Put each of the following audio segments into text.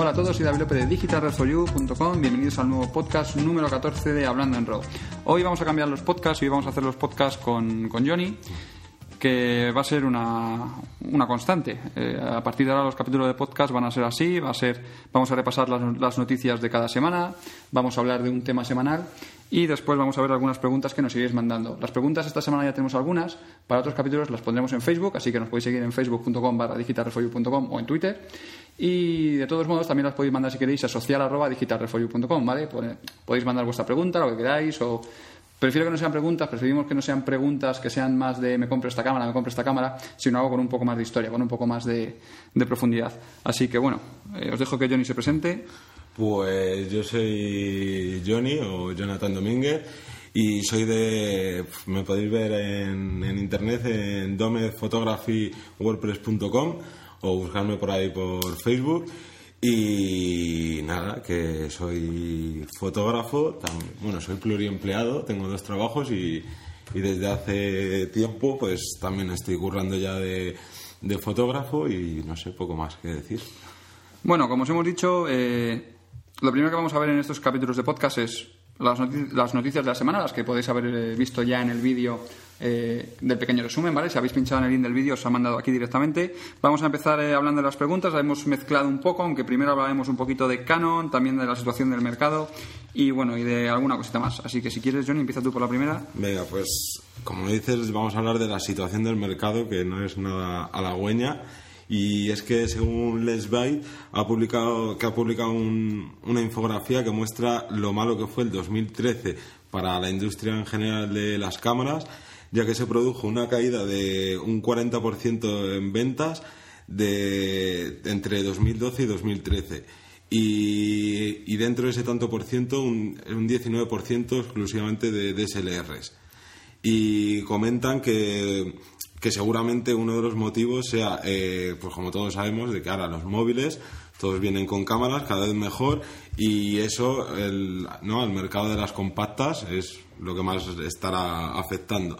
Hola a todos, soy David López de digitalreforyou.com. Bienvenidos al nuevo podcast número 14 de Hablando en Raw. Hoy vamos a cambiar los podcasts y hoy vamos a hacer los podcasts con, con Johnny que va a ser una, una constante. Eh, a partir de ahora los capítulos de podcast van a ser así, va a ser, vamos a repasar las, las, noticias de cada semana, vamos a hablar de un tema semanal y después vamos a ver algunas preguntas que nos iréis mandando. Las preguntas esta semana ya tenemos algunas, para otros capítulos las pondremos en Facebook, así que nos podéis seguir en facebook.com barra digitalrefoyu.com o en Twitter. Y de todos modos también las podéis mandar si queréis a social ¿vale? Podéis mandar vuestra pregunta, lo que queráis o Prefiero que no sean preguntas, preferimos que no sean preguntas que sean más de me compro esta cámara, me compro esta cámara, sino algo con un poco más de historia, con un poco más de, profundidad. Así que bueno, eh, os dejo que Johnny se presente. Pues yo soy Johnny o Jonathan Domínguez y soy de. Me podéis ver en, en internet en domezphotography.wordpress.com o buscarme por ahí por Facebook. Y nada, que soy fotógrafo, bueno, soy pluriempleado, tengo dos trabajos y, desde hace tiempo pues también estoy currando ya de, fotógrafo y no sé, poco más que decir. Bueno, como os hemos dicho, eh, lo primero que vamos a ver en estos capítulos de podcast es las, las, noticias de la semana, las que podéis haber eh, visto ya en el vídeo eh, del pequeño resumen, ¿vale? Si habéis pinchado en el link del vídeo os ha mandado aquí directamente. Vamos a empezar eh, hablando de las preguntas, la hemos mezclado un poco, aunque primero hablaremos un poquito de Canon, también de la situación del mercado y bueno, y de alguna cosita más. Así que si quieres, Johnny, empieza tú por la primera. Venga, pues como dices, vamos a hablar de la situación del mercado, que no es nada halagüeña y es que según Les Byte ha publicado que ha publicado una infografía que muestra lo malo que fue el 2013 para la industria en general de las cámaras ya que se produjo una caída de un 40% en ventas de entre 2012 y 2013 y, dentro de ese tanto por ciento un, un 19% exclusivamente de DSLRs y comentan que que seguramente uno de los motivos sea, eh, pues como todos sabemos, de que ahora los móviles todos vienen con cámaras cada vez mejor y eso el, ¿no? al mercado de las compactas es lo que más estará afectando.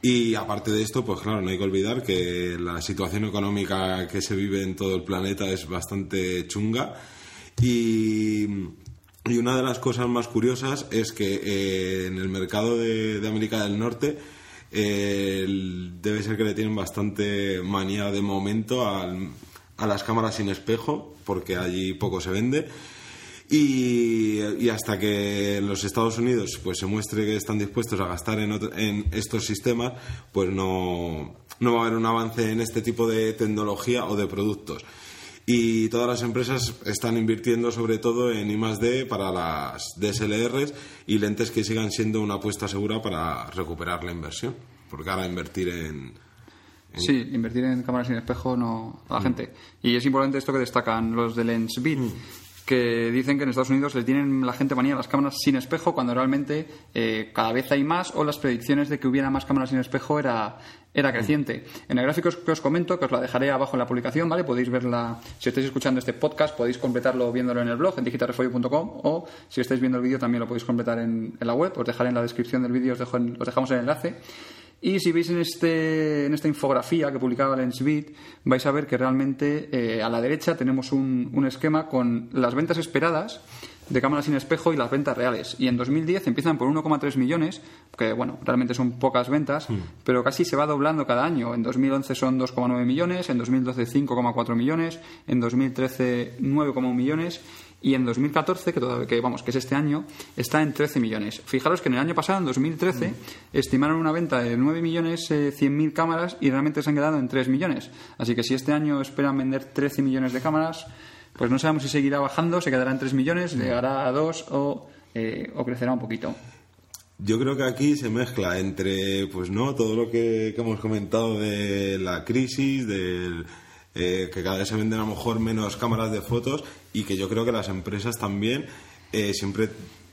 Y aparte de esto, pues claro, no hay que olvidar que la situación económica que se vive en todo el planeta es bastante chunga y, y una de las cosas más curiosas es que eh, en el mercado de, de América del Norte debe ser que le tienen bastante manía de momento a las cámaras sin espejo, porque allí poco se vende. Y, hasta que los Estados Unidos pues se muestre que están dispuestos a gastar en, en, estos sistemas, pues no, no va a haber un avance en este tipo de tecnología o de productos y todas las empresas están invirtiendo sobre todo en I+D para las DSLRs y lentes que sigan siendo una apuesta segura para recuperar la inversión, porque ahora invertir en, Sí, invertir en cámaras sin espejo no a la mm. gente. Y es importante esto que destacan los de Lensbit, mm. Que dicen que en Estados Unidos le tienen la gente manía a las cámaras sin espejo cuando realmente eh, cada vez hay más o las predicciones de que hubiera más cámaras sin espejo era, era creciente. En el gráfico que os comento, que os la dejaré abajo en la publicación, ¿vale? Podéis verla, si estáis escuchando este podcast, podéis completarlo viéndolo en el blog, en digitalrefolio.com, o si estáis viendo el vídeo también lo podéis completar en, la web, os dejaré en la descripción del vídeo, os, os dejamos el enlace. Y si veis en, este, en esta infografía que publicaba Lensbit, vais a ver que realmente eh, a la derecha tenemos un, un esquema con las ventas esperadas de cámaras sin espejo y las ventas reales. Y en 2010 empiezan por 1,3 millones, que bueno, realmente son pocas ventas, mm. pero casi se va doblando cada año. En 2011 son 2,9 millones, en 2012 5,4 millones, en 2013 9,1 millones y en 2014, que, que, vamos, que es este año, está en 13 millones. Fijaros que en el año pasado, en 2013, mm. estimaron una venta de 9 millones eh, 100.000 cámaras y realmente se han quedado en 3 millones. Así que si este año esperan vender 13 millones de cámaras, pues no sabemos si seguirá bajando, se quedará en 3 millones, llegará a 2 eh, o, crecerá un poquito. Yo creo que aquí se mezcla entre, pues no, todo lo que, hemos comentado de la crisis, del eh, que cada vez se venden a lo mejor menos cámaras de fotos y que yo creo que las empresas también eh, siempre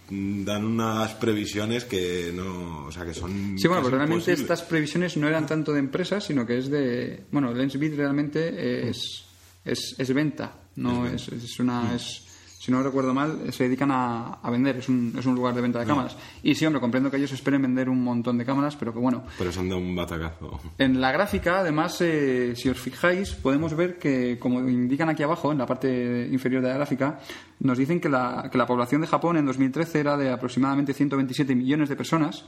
dan unas previsiones que no, o sea, que son Sí, bueno, pues realmente estas previsiones no eran tanto de empresas, sino que es de, bueno, Lensbit realmente es, es, es venta no es, es una es si no recuerdo mal, se dedican a, a vender, es un, es un lugar de venta de cámaras. Y sí, hombre, comprendo que ellos esperen vender un montón de cámaras, pero que bueno. Pero se han dado un batacazo. En la gráfica, además, eh, si os fijáis, podemos ver que, como indican aquí abajo, en la parte inferior de la gráfica, nos dicen que la, que la población de Japón en 2013 era de aproximadamente 127 millones de personas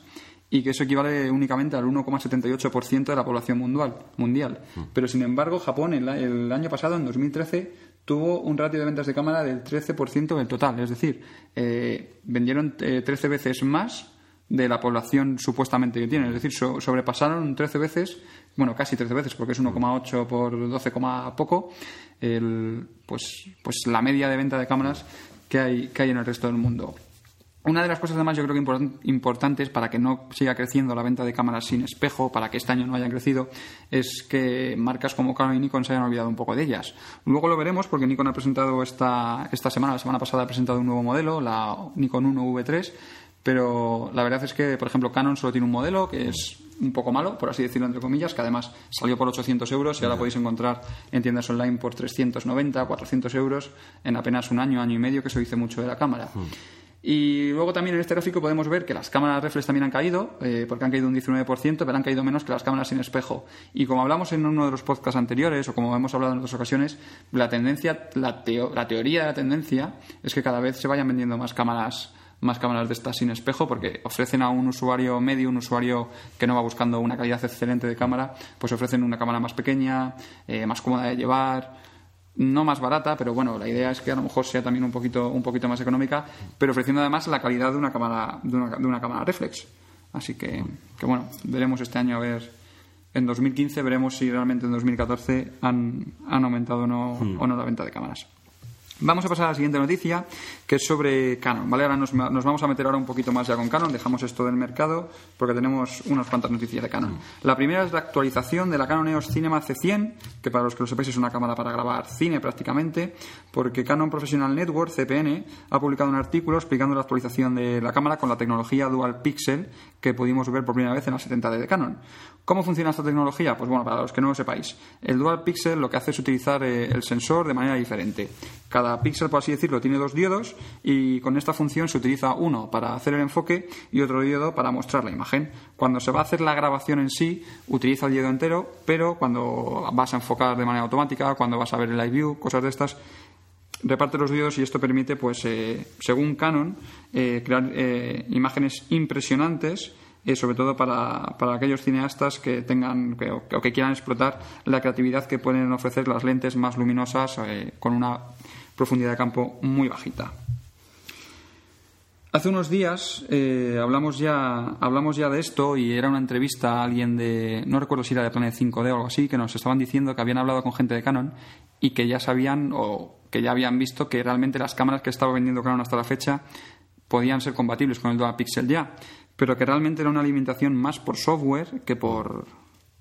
y que eso equivale únicamente al 1,78% de la población mundial. mundial. Pero, sin embargo, Japón el, el año pasado, en 2013, tuvo un ratio de ventas de cámara del 13% del total. Es decir, eh, vendieron eh, 13 veces más de la población supuestamente que tienen. Es decir, so- sobrepasaron 13 veces, bueno, casi 13 veces, porque es 1,8 por 12, coma poco, el, pues, pues la media de venta de cámaras que hay, que hay en el resto del mundo. Una de las cosas además yo creo que importan- importantes para que no siga creciendo la venta de cámaras sin espejo, para que este año no haya crecido, es que marcas como Canon y Nikon se hayan olvidado un poco de ellas. Luego lo veremos porque Nikon ha presentado esta, esta semana, la semana pasada ha presentado un nuevo modelo, la Nikon 1 V3, pero la verdad es que, por ejemplo, Canon solo tiene un modelo que es un poco malo, por así decirlo entre comillas, que además salió por 800 euros y ahora podéis encontrar en tiendas online por 390, 400 euros en apenas un año, año y medio, que eso dice mucho de la cámara. Y luego también en este gráfico podemos ver que las cámaras reflex también han caído, eh, porque han caído un 19%, pero han caído menos que las cámaras sin espejo. Y como hablamos en uno de los podcasts anteriores, o como hemos hablado en otras ocasiones, la tendencia, la, teo- la teoría de la tendencia es que cada vez se vayan vendiendo más cámaras más cámaras de estas sin espejo porque ofrecen a un usuario medio, un usuario que no va buscando una calidad excelente de cámara, pues ofrecen una cámara más pequeña, eh, más cómoda de llevar, no más barata, pero bueno, la idea es que a lo mejor sea también un poquito, un poquito más económica, pero ofreciendo además la calidad de una cámara, de una, de una cámara reflex. Así que, que bueno, veremos este año a ver. En 2015 veremos si realmente en 2014 han, han aumentado o no, o no la venta de cámaras. Vamos a pasar a la siguiente noticia, que es sobre Canon. ¿vale? Ahora nos, nos vamos a meter ahora un poquito más ya con Canon, dejamos esto del mercado porque tenemos unas cuantas noticias de Canon. La primera es la actualización de la Canon EOS Cinema C100, que para los que lo sepáis es una cámara para grabar cine prácticamente, porque Canon Professional Network, CPN, ha publicado un artículo explicando la actualización de la cámara con la tecnología Dual Pixel que pudimos ver por primera vez en la 70D de Canon. ¿Cómo funciona esta tecnología? Pues bueno, para los que no lo sepáis, el Dual Pixel lo que hace es utilizar eh, el sensor de manera diferente. Cada píxel, por así decirlo, tiene dos diodos y con esta función se utiliza uno para hacer el enfoque y otro diodo para mostrar la imagen. Cuando se va a hacer la grabación en sí, utiliza el diodo entero, pero cuando vas a enfocar de manera automática, cuando vas a ver el live view, cosas de estas, reparte los diodos y esto permite, pues, eh, según Canon, eh, crear eh, imágenes impresionantes, eh, sobre todo para, para aquellos cineastas que tengan que- o, que quieran explotar la creatividad que pueden ofrecer las lentes más luminosas eh, con una profundidad de campo muy bajita. Hace unos días eh, hablamos ya hablamos ya de esto y era una entrevista a alguien de no recuerdo si era de Planet 5D o algo así que nos estaban diciendo que habían hablado con gente de Canon y que ya sabían o que ya habían visto que realmente las cámaras que estaba vendiendo Canon hasta la fecha podían ser compatibles con el Dual Pixel ya, pero que realmente era una alimentación más por software que por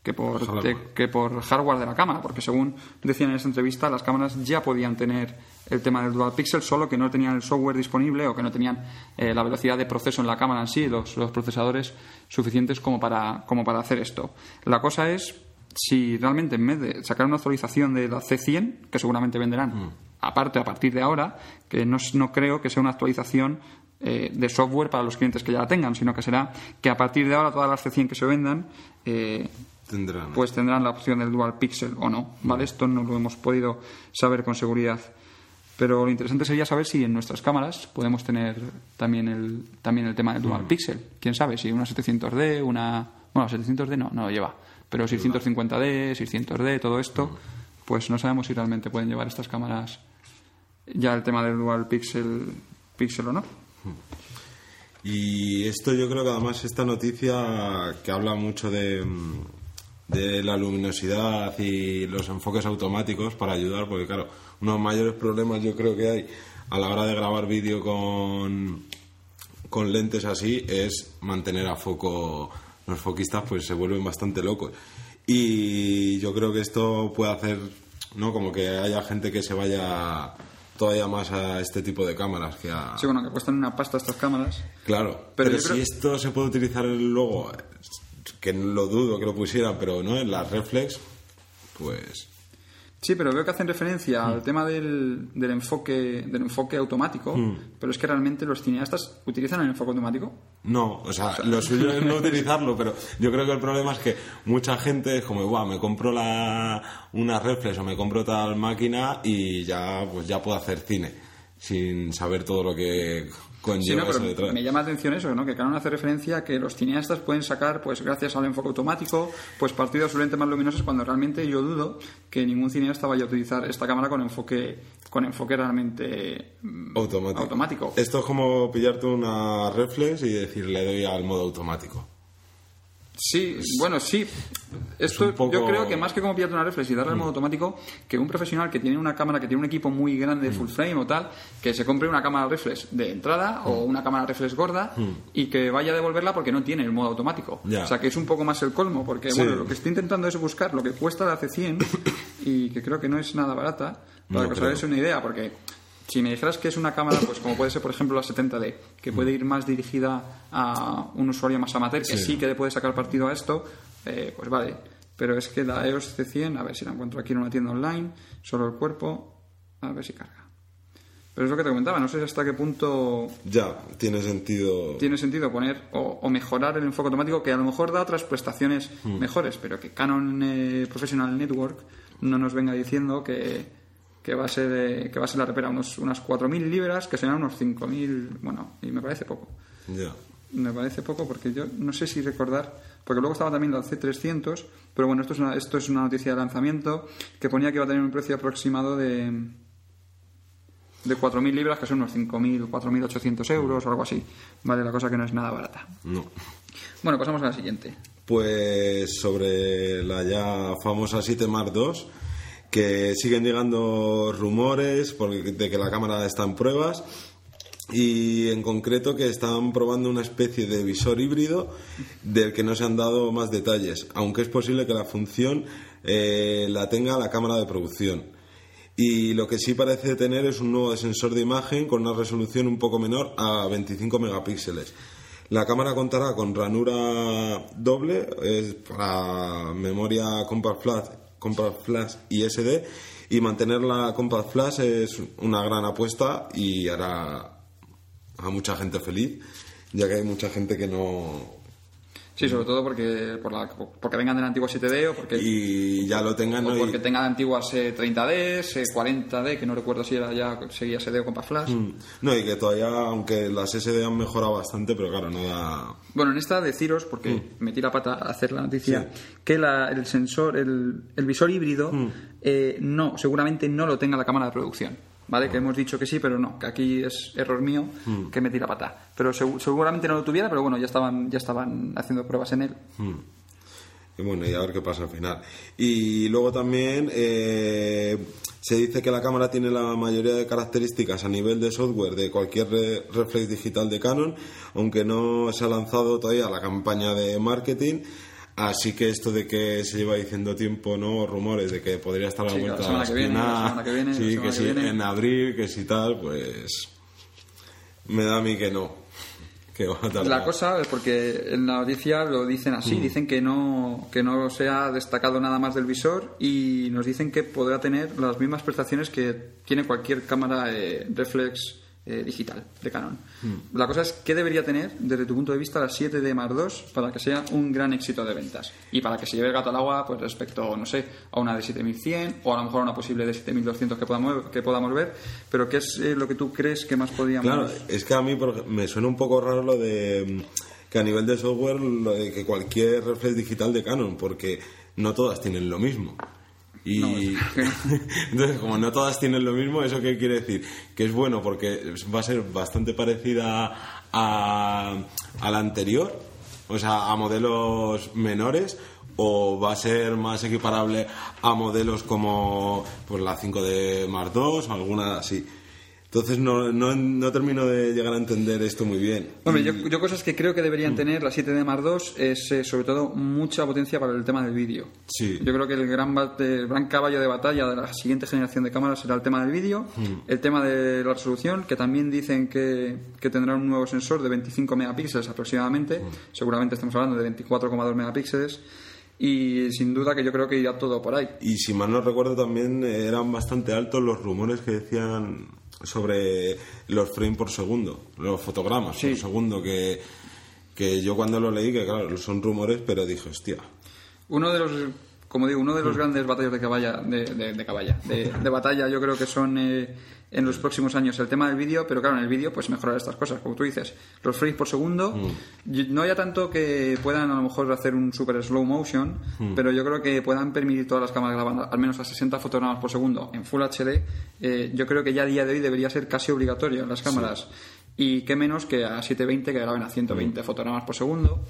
que por, Hardware. te- que por hardware de la cámara, porque según decían en esa entrevista, las cámaras ya podían tener el tema del dual pixel, solo que no tenían el software disponible o que no tenían eh, la velocidad de proceso en la cámara en sí, los, los procesadores suficientes como para, como para hacer esto. La cosa es si realmente en vez de sacar una actualización de la C100, que seguramente venderán aparte a partir de ahora, que no, no creo que sea una actualización eh, de software para los clientes que ya la tengan, sino que será que a partir de ahora todas las C100 que se vendan eh, Tendrán. pues tendrán la opción del dual pixel o no. ¿vale? Esto no lo hemos podido saber con seguridad. Pero lo interesante sería saber si en nuestras cámaras podemos tener también el, también el tema del dual pixel. ¿Quién sabe? Si una 700D, una... Bueno, 700D no, no lo lleva. Pero 650D, 600D, todo esto, pues no sabemos si realmente pueden llevar estas cámaras ya el tema del dual pixel, pixel o no. Y esto yo creo que además esta noticia que habla mucho de, mm, de la luminosidad y los enfoques automáticos para ayudar, porque claro, uno de los mayores problemas yo creo que hay a la hora de grabar vídeo con, con lentes así es mantener a foco. Los foquistas pues se vuelven bastante locos. Y yo creo que esto puede hacer, ¿no? Como que haya gente que se vaya todavía más a este tipo de cámaras que a... Sí, bueno, que cuestan una pasta estas cámaras. Claro, Pero si creo- esto se puede utilizar luego, que lo dudo que lo pusieran, pero no en las reflex, pues Sí, pero veo que hacen referencia Mm. al tema del, del enfoque del enfoque automático, Mm. pero es que realmente los cineastas utilizan el enfoque automático. No, o sea, lo suyo es no utilizarlo, pero yo creo que el problema es que mucha gente es como, Buah, me compro la, una reflex o me compro tal máquina y ya, pues ya puedo hacer cine, sin saber todo lo que Sí, no, eso pero detrás. me llama la atención eso, ¿no? Que Canon hace referencia a que los cineastas pueden sacar, pues gracias al enfoque automático, pues partidos su lente más luminosas cuando realmente yo dudo que ningún cineasta vaya a utilizar esta cámara con enfoque con enfoque realmente mm, Automático. automático. Esto es como pillarte una reflex y decir le doy al modo automático. Sí, bueno, sí. Esto poco- yo creo que más que como pillarte una reflex y darle al modo automático, que un profesional que tiene una cámara, que tiene un equipo muy grande de full frame o tal, que se compre una cámara reflex de entrada o una cámara reflex gorda y que vaya a devolverla porque no tiene el modo automático. Ya. O sea, que es un poco más el colmo, porque Sí. bueno, lo que estoy intentando es buscar lo que cuesta la C100 y que creo que no es nada barata, para No que os hagáis una idea, porque si me dijeras que es una cámara, pues como puede ser, por ejemplo, la 70D, que puede ir más dirigida a un usuario más amateur, que Sí. sí que le puede sacar partido a esto, eh, pues vale. Pero es que la EOS C100, a ver si la encuentro aquí en una tienda online, solo el cuerpo, a ver si carga. Pero es lo que te comentaba, no sé hasta qué punto Ya, tiene sentido. tiene sentido poner o, o mejorar el enfoque automático, que a lo mejor da otras prestaciones Mm. mejores, pero que Canon eh, Professional Network no nos venga diciendo que, que va a ser eh, que va a ser la repera unos, unas 4.000 libras, que serán unos 5.000, bueno, y me parece poco. Ya. Me parece poco porque yo no sé si recordar, porque luego estaba también la C300, pero bueno, esto es una, esto es una noticia de lanzamiento que ponía que iba a tener un precio aproximado de de 4.000 libras, que son unos 5.000, 4.800 euros o algo así. Vale, la cosa que no es nada barata. No. Bueno, pasamos a la siguiente. Pues sobre la ya famosa 7 Mark II, que siguen llegando rumores de que la cámara está en pruebas y en concreto que están probando una especie de visor híbrido del que no se han dado más detalles, aunque es posible que la función eh, la tenga la cámara de producción. Y lo que sí parece tener es un nuevo sensor de imagen con una resolución un poco menor a 25 megapíxeles. La cámara contará con ranura doble, para memoria Compact Flash, Compact Flash y SD, y mantener la Compact Flash es una gran apuesta y hará a mucha gente feliz, ya que hay mucha gente que no... Sí, sobre todo porque por la, porque vengan de la antigua 7D o porque, y ya lo tengan o ¿no? Porque tengan antiguas eh, 30D, eh, 40D, que no recuerdo si era ya seguía SD o Compact Flash. Mm. No, y que todavía, aunque las SD han mejorado bastante, pero claro, no da... Bueno, en esta deciros, porque metí la pata a hacer la noticia, que la- el sensor, el, el visor híbrido, eh, no, seguramente no lo tenga la cámara de producción. ¿Vale? Que hemos dicho que sí, pero no, que aquí es error mío que metí la pata. Pero segu- seguramente no lo tuviera, pero bueno, ya estaban, ya estaban haciendo pruebas en él. Y bueno, y a ver qué pasa al final. Y luego también eh, se dice que la cámara tiene la mayoría de características a nivel de software de cualquier re- reflex digital de Canon, aunque no se ha lanzado todavía la campaña de marketing. Así que esto de que se lleva diciendo tiempo, ¿no? Rumores de que podría estar a la Sí, la vuelta semana de que viene, la semana que viene, la sí, que que sí, viene. en abril, que si tal, pues me da a mí que no, que va a tardar. La cosa es porque en la noticia lo dicen así, dicen que no, que no se ha destacado nada más del visor y nos dicen que podrá tener las mismas prestaciones que tiene cualquier cámara eh, reflex eh, digital de Canon. La cosa es qué debería tener desde tu punto de vista la 7D Mark II para que sea un gran éxito de ventas y para que se lleve el gato al agua pues respecto, no sé, a una de 7100 o a lo mejor a una posible de 7200 que podamos, que podamos ver, pero qué es eh, lo que tú crees que más podríamos Claro, es que a mí me suena un poco raro lo de mm, que a nivel de software lo de que cualquier reflex digital de Canon, porque no todas tienen lo mismo. Y entonces, como no todas tienen lo mismo, ¿eso qué quiere decir? Que es bueno porque va a ser bastante parecida a, a la anterior, o sea, a modelos menores, o va a ser más equiparable a modelos como pues, la 5D Mark II o alguna así. Entonces no, no, no termino de llegar a entender esto muy bien. Hombre, Y- yo, yo cosas que creo que deberían tener la 7D Mark II es eh, sobre todo mucha potencia para el tema del vídeo. Sí. Yo creo que el gran, el gran caballo de batalla de la siguiente generación de cámaras será el tema del vídeo, el tema de la resolución, que también dicen que, que tendrá un nuevo sensor de 25 megapíxeles aproximadamente, seguramente estamos hablando de 24,2 megapíxeles. y sin duda que yo creo que irá todo por ahí. Y si mal no recuerdo también eran bastante altos los rumores que decían sobre los frames por segundo, los fotogramas por segundo, que, que yo cuando lo leí, que claro, son rumores, pero dije, hostia. Uno de los como digo, uno de los mm. grandes batallas de caballa, de, de, caballa, de, batalla, yo creo que son eh, en los próximos años el tema del vídeo, pero claro, en el vídeo pues mejorar estas cosas, como tú dices, los frames por segundo, mm. no haya tanto que puedan a lo mejor hacer un super slow motion, mm. pero yo creo que puedan permitir todas las cámaras grabar al menos a 60 fotogramas por segundo en Full HD, eh, yo creo que ya a día de hoy debería ser casi obligatorio en las cámaras. Y qué menos que a 720 que graben a 120 fotogramas por segundo.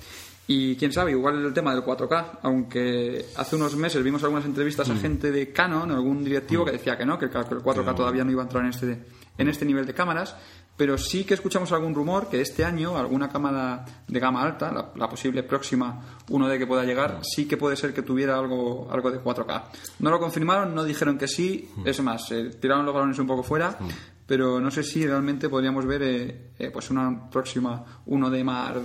Y quién sabe, igual el tema del 4K, aunque hace unos meses vimos algunas entrevistas a mm. gente de Canon, algún directivo que decía que no, que el 4K todavía no iba a entrar en este, en este nivel de cámaras, pero sí que escuchamos algún rumor que este año alguna cámara de gama alta, la, posible próxima 1D que pueda llegar, sí que puede ser que tuviera algo, algo de 4K. No lo confirmaron, no dijeron que sí, mm. es más, eh, tiraron los balones un poco fuera, mm pero no sé si realmente podríamos ver eh, eh, pues una próxima 1 de Mar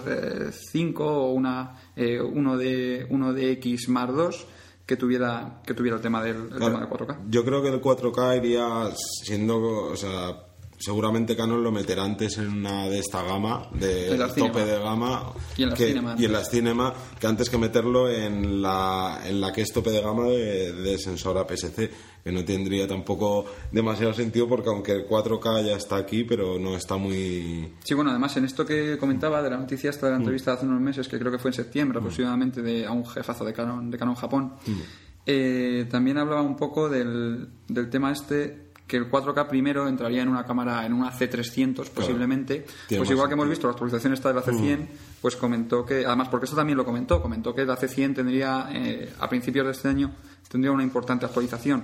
5 o una eh, 1 de 1 de X Mar 2 que tuviera que tuviera el tema del, tema del 4K. Yo creo que el 4K iría siendo, o sea, seguramente Canon lo meterá antes en una de esta gama, de tope de gama, y en, las cinema, y en las cinema, que antes que meterlo en la, en la que es tope de gama de, de sensor APS-C, que no tendría tampoco demasiado sentido porque aunque el 4K ya está aquí, pero no está muy... Sí, bueno, además en esto que comentaba de la noticia esta de la mm. entrevista de hace unos meses, que creo que fue en septiembre mm. aproximadamente, de, a un jefazo de Canon, de Canon Japón, mm. eh, también hablaba un poco del, del tema este que el 4K primero entraría en una cámara, en una C300 posiblemente. Pues igual que hemos visto la actualización esta de la C100, mm. pues comentó que, además porque eso también lo comentó, comentó que la C100 tendría, eh, a principios de este año, tendría una importante actualización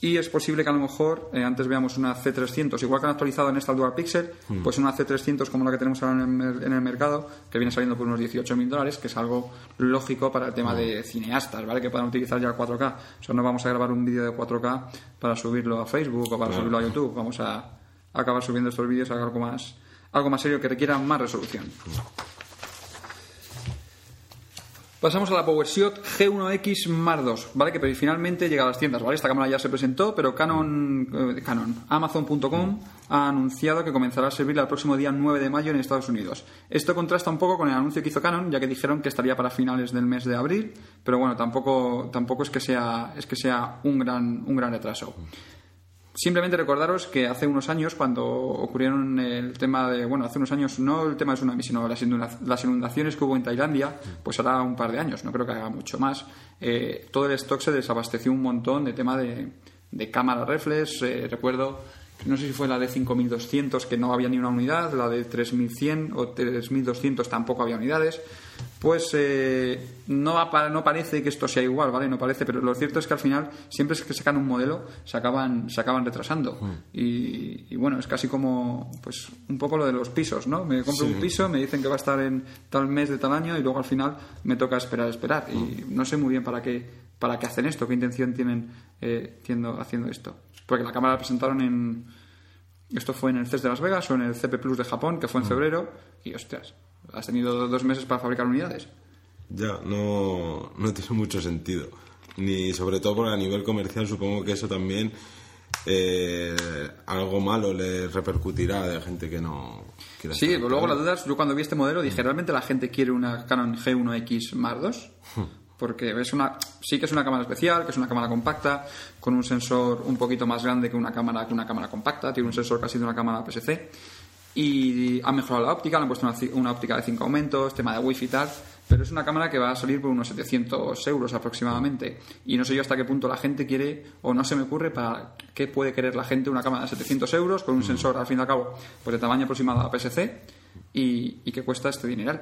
y es posible que a lo mejor eh, antes veamos una C300, igual que han actualizado en esta Dual Pixel, hmm. pues una C300 como la que tenemos ahora en el, mercado, que viene saliendo por unos 18.000 dólares, que es algo lógico para el tema de hmm. cineastas, ¿vale? Que puedan utilizar ya el 4K. O sea, no vamos a grabar un vídeo de 4K para subirlo a Facebook o para subirlo a YouTube, vamos a acabar subiendo estos vídeos a algo más, algo más serio que requiera más resolución. Hmm. Pasamos a la PowerShot G1X Mark II, ¿vale? Que finalmente llega a las tiendas, ¿vale? Esta cámara ya se presentó, pero Canon, eh, Amazon.com ha anunciado que comenzará a servir el próximo día 9 de mayo en Estados Unidos. Esto contrasta un poco con el anuncio que hizo Canon, ya que dijeron que estaría para finales del mes de abril, pero bueno, tampoco, tampoco es que sea, es que sea un gran, un gran retraso. Simplemente recordaros que hace unos años, cuando ocurrieron el tema de, bueno, hace unos años, no el tema de tsunami, sino las inundaciones que hubo en Tailandia, pues hará un par de años, no creo que haga mucho más, eh, todo el stock se desabasteció un montón de tema de, de cámara reflex, eh, recuerdo no sé si fue la de 5200 que no había ni una unidad, la de 3100 o 3200 tampoco había unidades, pues eh, no, no parece que esto sea igual, ¿vale? No parece, pero lo cierto es que al final siempre es que sacan un modelo se acaban, se acaban retrasando. Mm. Y, bueno, es casi como pues un poco lo de los pisos, ¿no? Me compro un piso, me dicen que va a estar en tal mes de tal año y luego al final me toca esperar, esperar. Y mm. no sé muy bien para qué, para qué hacen esto, qué intención tienen eh, haciendo esto. Porque la cámara la presentaron en. Esto fue en el CES de Las Vegas o en el CP Plus de Japón, que fue en mm. febrero, y ostras, has tenido dos meses para fabricar unidades. Ya, no, no tiene mucho sentido. Ni sobre todo porque a nivel comercial supongo que eso también eh, algo malo le repercutirá de gente que no Sí, pero luego las dudas, yo cuando vi este modelo dije, ¿realmente la gente quiere una Canon G1X Mark II? Porque es una, sí que es una cámara especial, que es una cámara compacta, con un sensor un poquito más grande que una cámara, que una cámara compacta, tiene un sensor casi de una cámara PSC, y ha mejorado la óptica, le han puesto una, óptica de 5 aumentos, tema de wifi y tal, pero es una cámara que va a salir por unos 700 euros aproximadamente. Y no sé yo hasta qué punto la gente quiere, o no se me ocurre, para qué puede querer la gente una cámara de 700 euros con un mm. sensor, al fin y al cabo, pues de tamaño aproximado a PSC y, y que cuesta este dineral.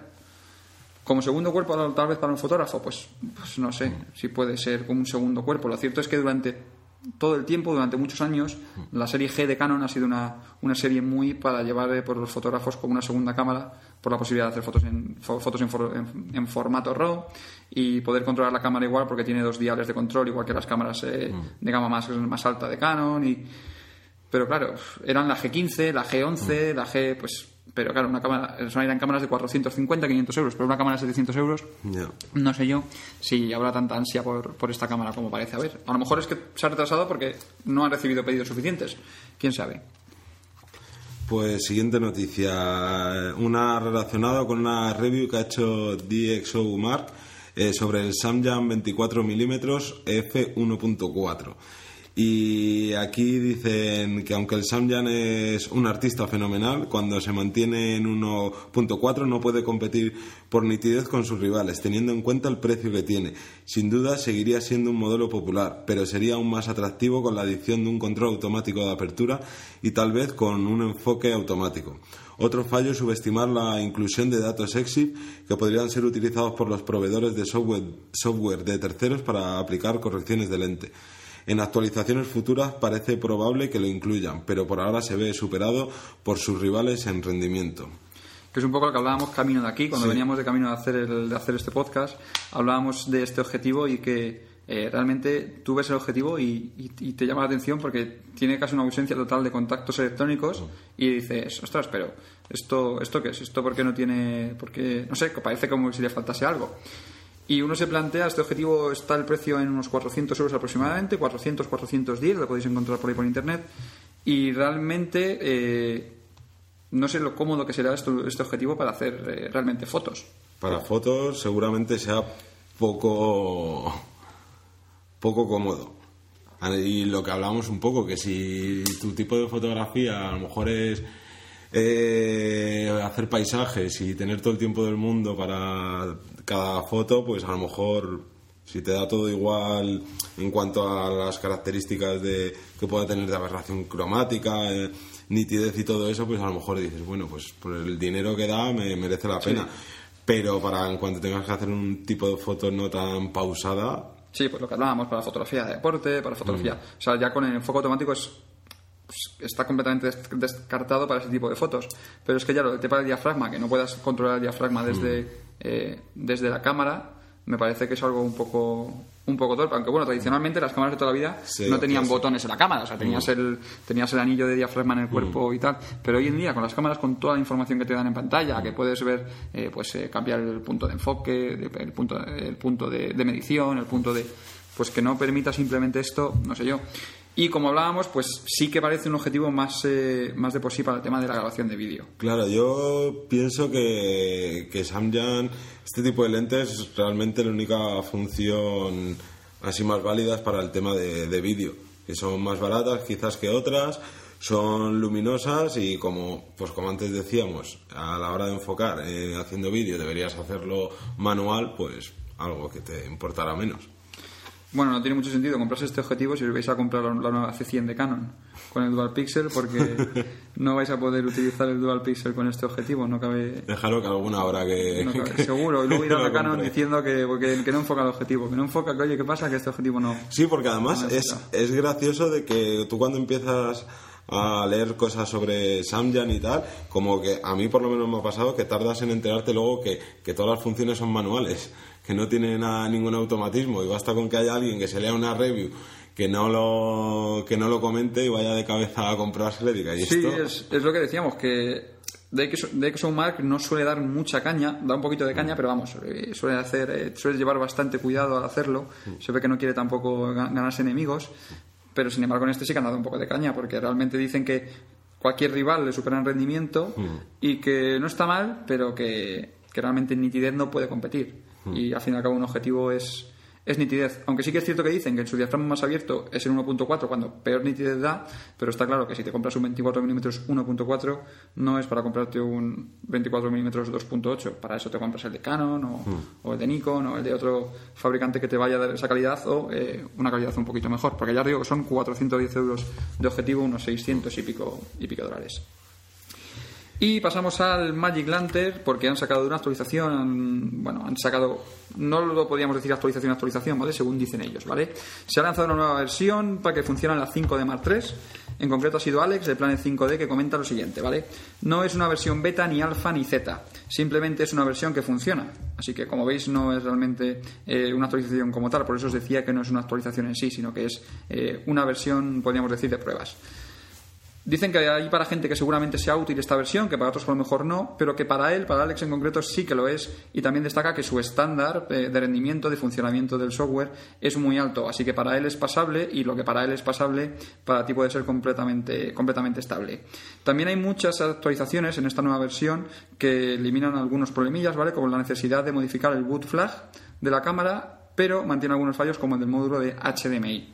Como segundo cuerpo, tal vez para un fotógrafo, pues, pues no sé si puede ser como un segundo cuerpo. Lo cierto es que durante todo el tiempo, durante muchos años, la serie G de Canon ha sido una, una serie muy para llevar eh, por los fotógrafos como una segunda cámara, por la posibilidad de hacer fotos en, fotos en, formato RAW y poder controlar la cámara igual porque tiene dos diales de control, igual que las cámaras eh, de gama más, más alta de Canon. Y, pero claro, eran la G15, la G11, la G, pues pero claro, una cámara, eran cámaras de 450, 500 euros, pero una cámara de 700 euros, no sé yo si habrá tanta ansia por, por esta cámara como parece haber. A lo mejor es que se ha retrasado porque no han recibido pedidos suficientes, quién sabe. Pues siguiente noticia, una relacionada con una review que ha hecho DxO Mark eh, sobre el Samyang 24 mm f1.4. Y aquí dicen que aunque el Samyang es un artista fenomenal, cuando se mantiene en 1.4 no puede competir por nitidez con sus rivales, teniendo en cuenta el precio que tiene. Sin duda seguiría siendo un modelo popular, pero sería aún más atractivo con la adición de un control automático de apertura y tal vez con un enfoque automático. Otro fallo es subestimar la inclusión de datos EXIF que podrían ser utilizados por los proveedores de software, software de terceros para aplicar correcciones de lente. En actualizaciones futuras parece probable que lo incluyan, pero por ahora se ve superado por sus rivales en rendimiento que es un poco lo que hablábamos camino de aquí, cuando veníamos de camino de hacer, el, de hacer este podcast, hablábamos de este objetivo y que eh, realmente tú ves el objetivo y, te llama la atención porque tiene casi una ausencia total de contactos electrónicos y dices, ostras, pero ¿esto, esto qué es? ¿Esto por qué no tiene...? Porque, no sé, parece como si le faltase algo. Y uno se plantea, este objetivo está el precio en unos 400 euros aproximadamente, 400, 410, lo podéis encontrar por ahí por internet. Y realmente eh, no sé lo cómodo que será esto, este objetivo para hacer eh, realmente fotos. Para fotos seguramente sea poco, poco cómodo. Y lo que hablamos un poco, que si tu tipo de fotografía a lo mejor es eh, hacer paisajes y tener todo el tiempo del mundo para cada foto, pues a lo mejor si te da todo igual en cuanto a las características de que pueda tener de aberración cromática, eh, nitidez y todo eso, pues a lo mejor dices, bueno, pues por el dinero que da me merece la pena. Pero para en cuanto tengas que hacer un tipo de foto no tan pausada. Sí, pues lo que hablábamos, para fotografía de deporte, para fotografía. Mm. O sea, ya con el enfoque automático es está completamente descartado para ese tipo de fotos. Pero es que ya lo del tema del diafragma, que no puedas controlar el diafragma desde, mm. eh, desde la cámara, me parece que es algo un poco un poco torpe, aunque bueno, tradicionalmente las cámaras de toda la vida no tenían botones en la cámara, o sea, tenías, mm. el, tenías el anillo de diafragma en el cuerpo mm. y tal, pero hoy en día con las cámaras, con toda la información que te dan en pantalla, que puedes ver, eh, pues eh, cambiar el punto de enfoque, el punto, el punto de, de medición, el punto de... pues que no permita simplemente esto, no sé yo, y como hablábamos, pues sí que parece un objetivo más, eh, más de por sí para el tema de la grabación de vídeo. Claro, yo pienso que, que Samyang, este tipo de lentes, realmente la única función así más válida es para el tema de, de vídeo, que son más baratas quizás que otras, son luminosas y como, pues como antes decíamos, a la hora de enfocar eh, haciendo vídeo deberías hacerlo manual, pues algo que te importará menos. Bueno, no tiene mucho sentido comprarse este objetivo si os vais a comprar la nueva C100 de Canon con el Dual Pixel porque no vais a poder utilizar el Dual Pixel con este objetivo, no cabe... Déjalo que alguna hora que... seguro, y luego irá a Canon diciendo que, que, no enfoca el objetivo, que no enfoca, que oye, ¿qué pasa? Que este objetivo no... Sí, porque además es, es gracioso de que tú cuando empiezas a leer cosas sobre Samyang y tal, como que a mí por lo menos me ha pasado que tardas en enterarte luego que, que todas las funciones son manuales que no tiene nada, ningún automatismo y basta con que haya alguien que se lea una review que no lo que no lo comente y vaya de cabeza a comprárselo y diga ¿y sí es, es, lo que decíamos que Mark no suele dar mucha caña da un poquito de caña pero vamos eh, suele hacer eh, suele llevar bastante cuidado al hacerlo. Se ve que no quiere tampoco ganarse enemigos pero sin embargo en este sí que han dado un poco de caña porque realmente dicen que cualquier rival le supera en rendimiento mm. y que no está mal pero que, que realmente en nitidez no puede competir y al fin y al cabo un objetivo es, es nitidez. Aunque sí que es cierto que dicen que en su diafragma más abierto es el 1.4 cuando peor nitidez da, pero está claro que si te compras un 24 mm 1.4 no es para comprarte un 24 mm 2.8. Para eso te compras el de Canon o, mm. o, el de Nikon o el de otro fabricante que te vaya a dar esa calidad o eh, una calidad un poquito mejor. Porque ya digo que son 410 euros de objetivo, unos 600 y pico, y pico dólares. Y pasamos al Magic Lantern porque han sacado una actualización, bueno, han sacado, no lo podríamos decir actualización, actualización, ¿vale? Según dicen ellos, ¿vale? Se ha lanzado una nueva versión para que funcione en la 5 de Mark 3. En concreto ha sido Alex del Planet 5D que comenta lo siguiente, ¿vale? No es una versión beta, ni alfa, ni zeta. Simplemente es una versión que funciona. Así que, como veis, no es realmente eh, una actualización como tal. Por eso os decía que no es una actualización en sí, sino que es eh, una versión, podríamos decir, de pruebas. Dicen que hay para gente que seguramente sea útil esta versión, que para otros a lo mejor no, pero que para él, para Alex en concreto, sí que lo es. Y también destaca que su estándar eh, de rendimiento, de funcionamiento del software es muy alto. Así que para él es pasable y lo que para él es pasable, para ti puede ser completamente, completamente estable. También hay muchas actualizaciones en esta nueva versión que eliminan algunos problemillas, ¿vale? Como la necesidad de modificar el boot flag de la cámara, pero mantiene algunos fallos como el del módulo de HDMI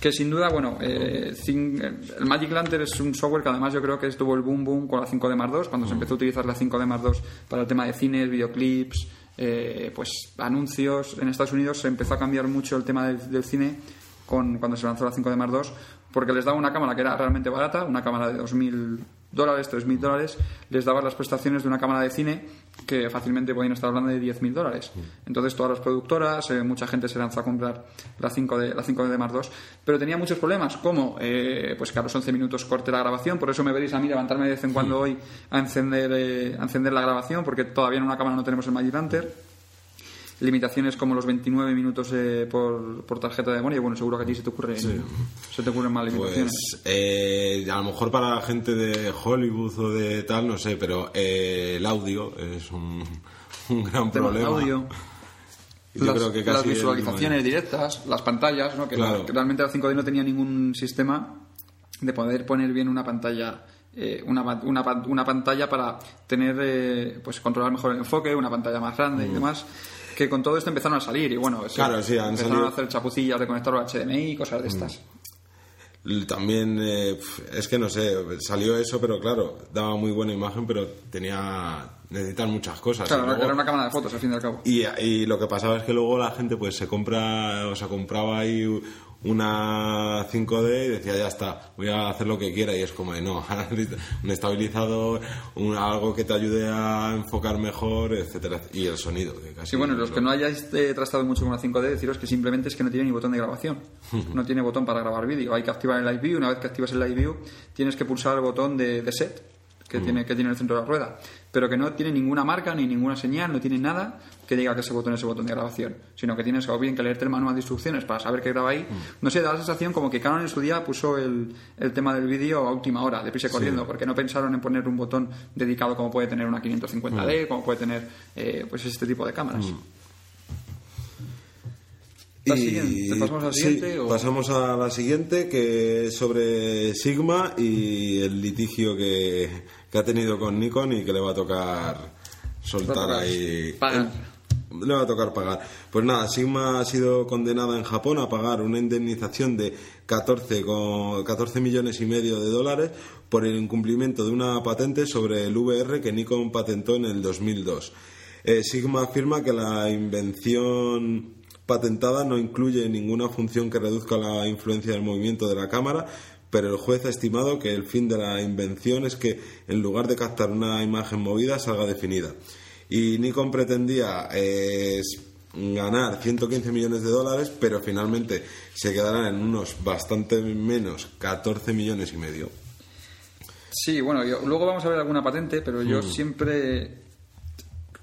que sin duda, bueno, eh, el Magic Lantern es un software que además yo creo que estuvo el boom boom con la 5D Mark II, cuando se empezó a utilizar la 5D Mark II para el tema de cines, videoclips, eh, pues anuncios. En Estados Unidos se empezó a cambiar mucho el tema del, cine con, cuando se lanzó la 5D Mark II, porque les daba una cámara que era realmente barata, una cámara de 2.000 dólares, 3.000 dólares, les daba las prestaciones de una cámara de cine que fácilmente podían estar hablando de 10.000 dólares. Entonces todas las productoras, eh, mucha gente se lanzó a comprar la 5D, la 5D Mark II, pero tenía muchos problemas, como eh, pues que a los 11 minutos corte la grabación, por eso me veréis a mí levantarme de vez en cuando hoy a encender, eh, a encender la grabación, porque todavía en una cámara no tenemos el Magic Lantern limitaciones como los 29 minutos eh, por, por, tarjeta de memoria. Bueno, seguro que a ti se te, ocurre, se te ocurren más limitaciones. Pues, eh, a lo mejor para la gente de Hollywood o de tal, no sé, pero eh, el audio es un, un gran problema. Audio. Yo las, creo que las visualizaciones directas, las pantallas, ¿no? que, realmente la 5D no tenía ningún sistema de poder poner bien una pantalla una, una, una, pantalla para tener pues controlar mejor el enfoque, una pantalla más grande y mm. demás que con todo esto empezaron a salir y bueno, claro, sí, empezaron a hacer chapucillas de conectar al HDMI y cosas de mm. estas. También, eh, es que no sé, salió eso, pero claro, daba muy buena imagen, pero tenía. necesitan muchas cosas. Claro, era una cámara de fotos, al fin y al cabo. Y, y, lo que pasaba es que luego la gente pues se compra, o sea, compraba ahí una 5D y decía ya está, voy a hacer lo que quiera y es como de no, un estabilizador, un, algo que te ayude a enfocar mejor, etcétera. Y el sonido. Que casi bueno, los que no hayáis eh, tratado mucho con la 5D, deciros que simplemente es que no tiene ni botón de grabación, no tiene botón para grabar vídeo, hay que activar el Live View, una vez que activas el Live View tienes que pulsar el botón de, de set que, mm. tiene, que tiene en el centro de la rueda, pero que no tiene ninguna marca ni ninguna señal, no tiene nada que diga que ese botón es el botón de grabación, sino que tienes o bien que leerte el manual de instrucciones para saber qué graba ahí. Mm. No sé, da la sensación como que Canon en su día puso el, el tema del vídeo a última hora, de prisa corriendo, porque no pensaron en poner un botón dedicado como puede tener una 550D, mm. como puede tener eh, pues este tipo de cámaras. Y ¿Pasamos a la siguiente? pasamos a la siguiente, que es sobre Sigma y el litigio que, que, ha tenido con Nikon y que le va a tocar soltar ahí. Le va a tocar pagar. Pues nada, Sigma ha sido condenada en Japón a pagar una indemnización de 14, con 14 millones y medio de dólares por el incumplimiento de una patente sobre el VR que Nikon patentó en el 2002. Eh, Sigma afirma que la invención patentada no incluye ninguna función que reduzca la influencia del movimiento de la cámara, pero el juez ha estimado que el fin de la invención es que en lugar de captar una imagen movida salga definida. Y Nikon pretendía eh, ganar 115 millones de dólares, pero finalmente se quedarán en unos bastante menos, 14 millones y medio. Sí, bueno, luego vamos a ver alguna patente, pero yo mm. siempre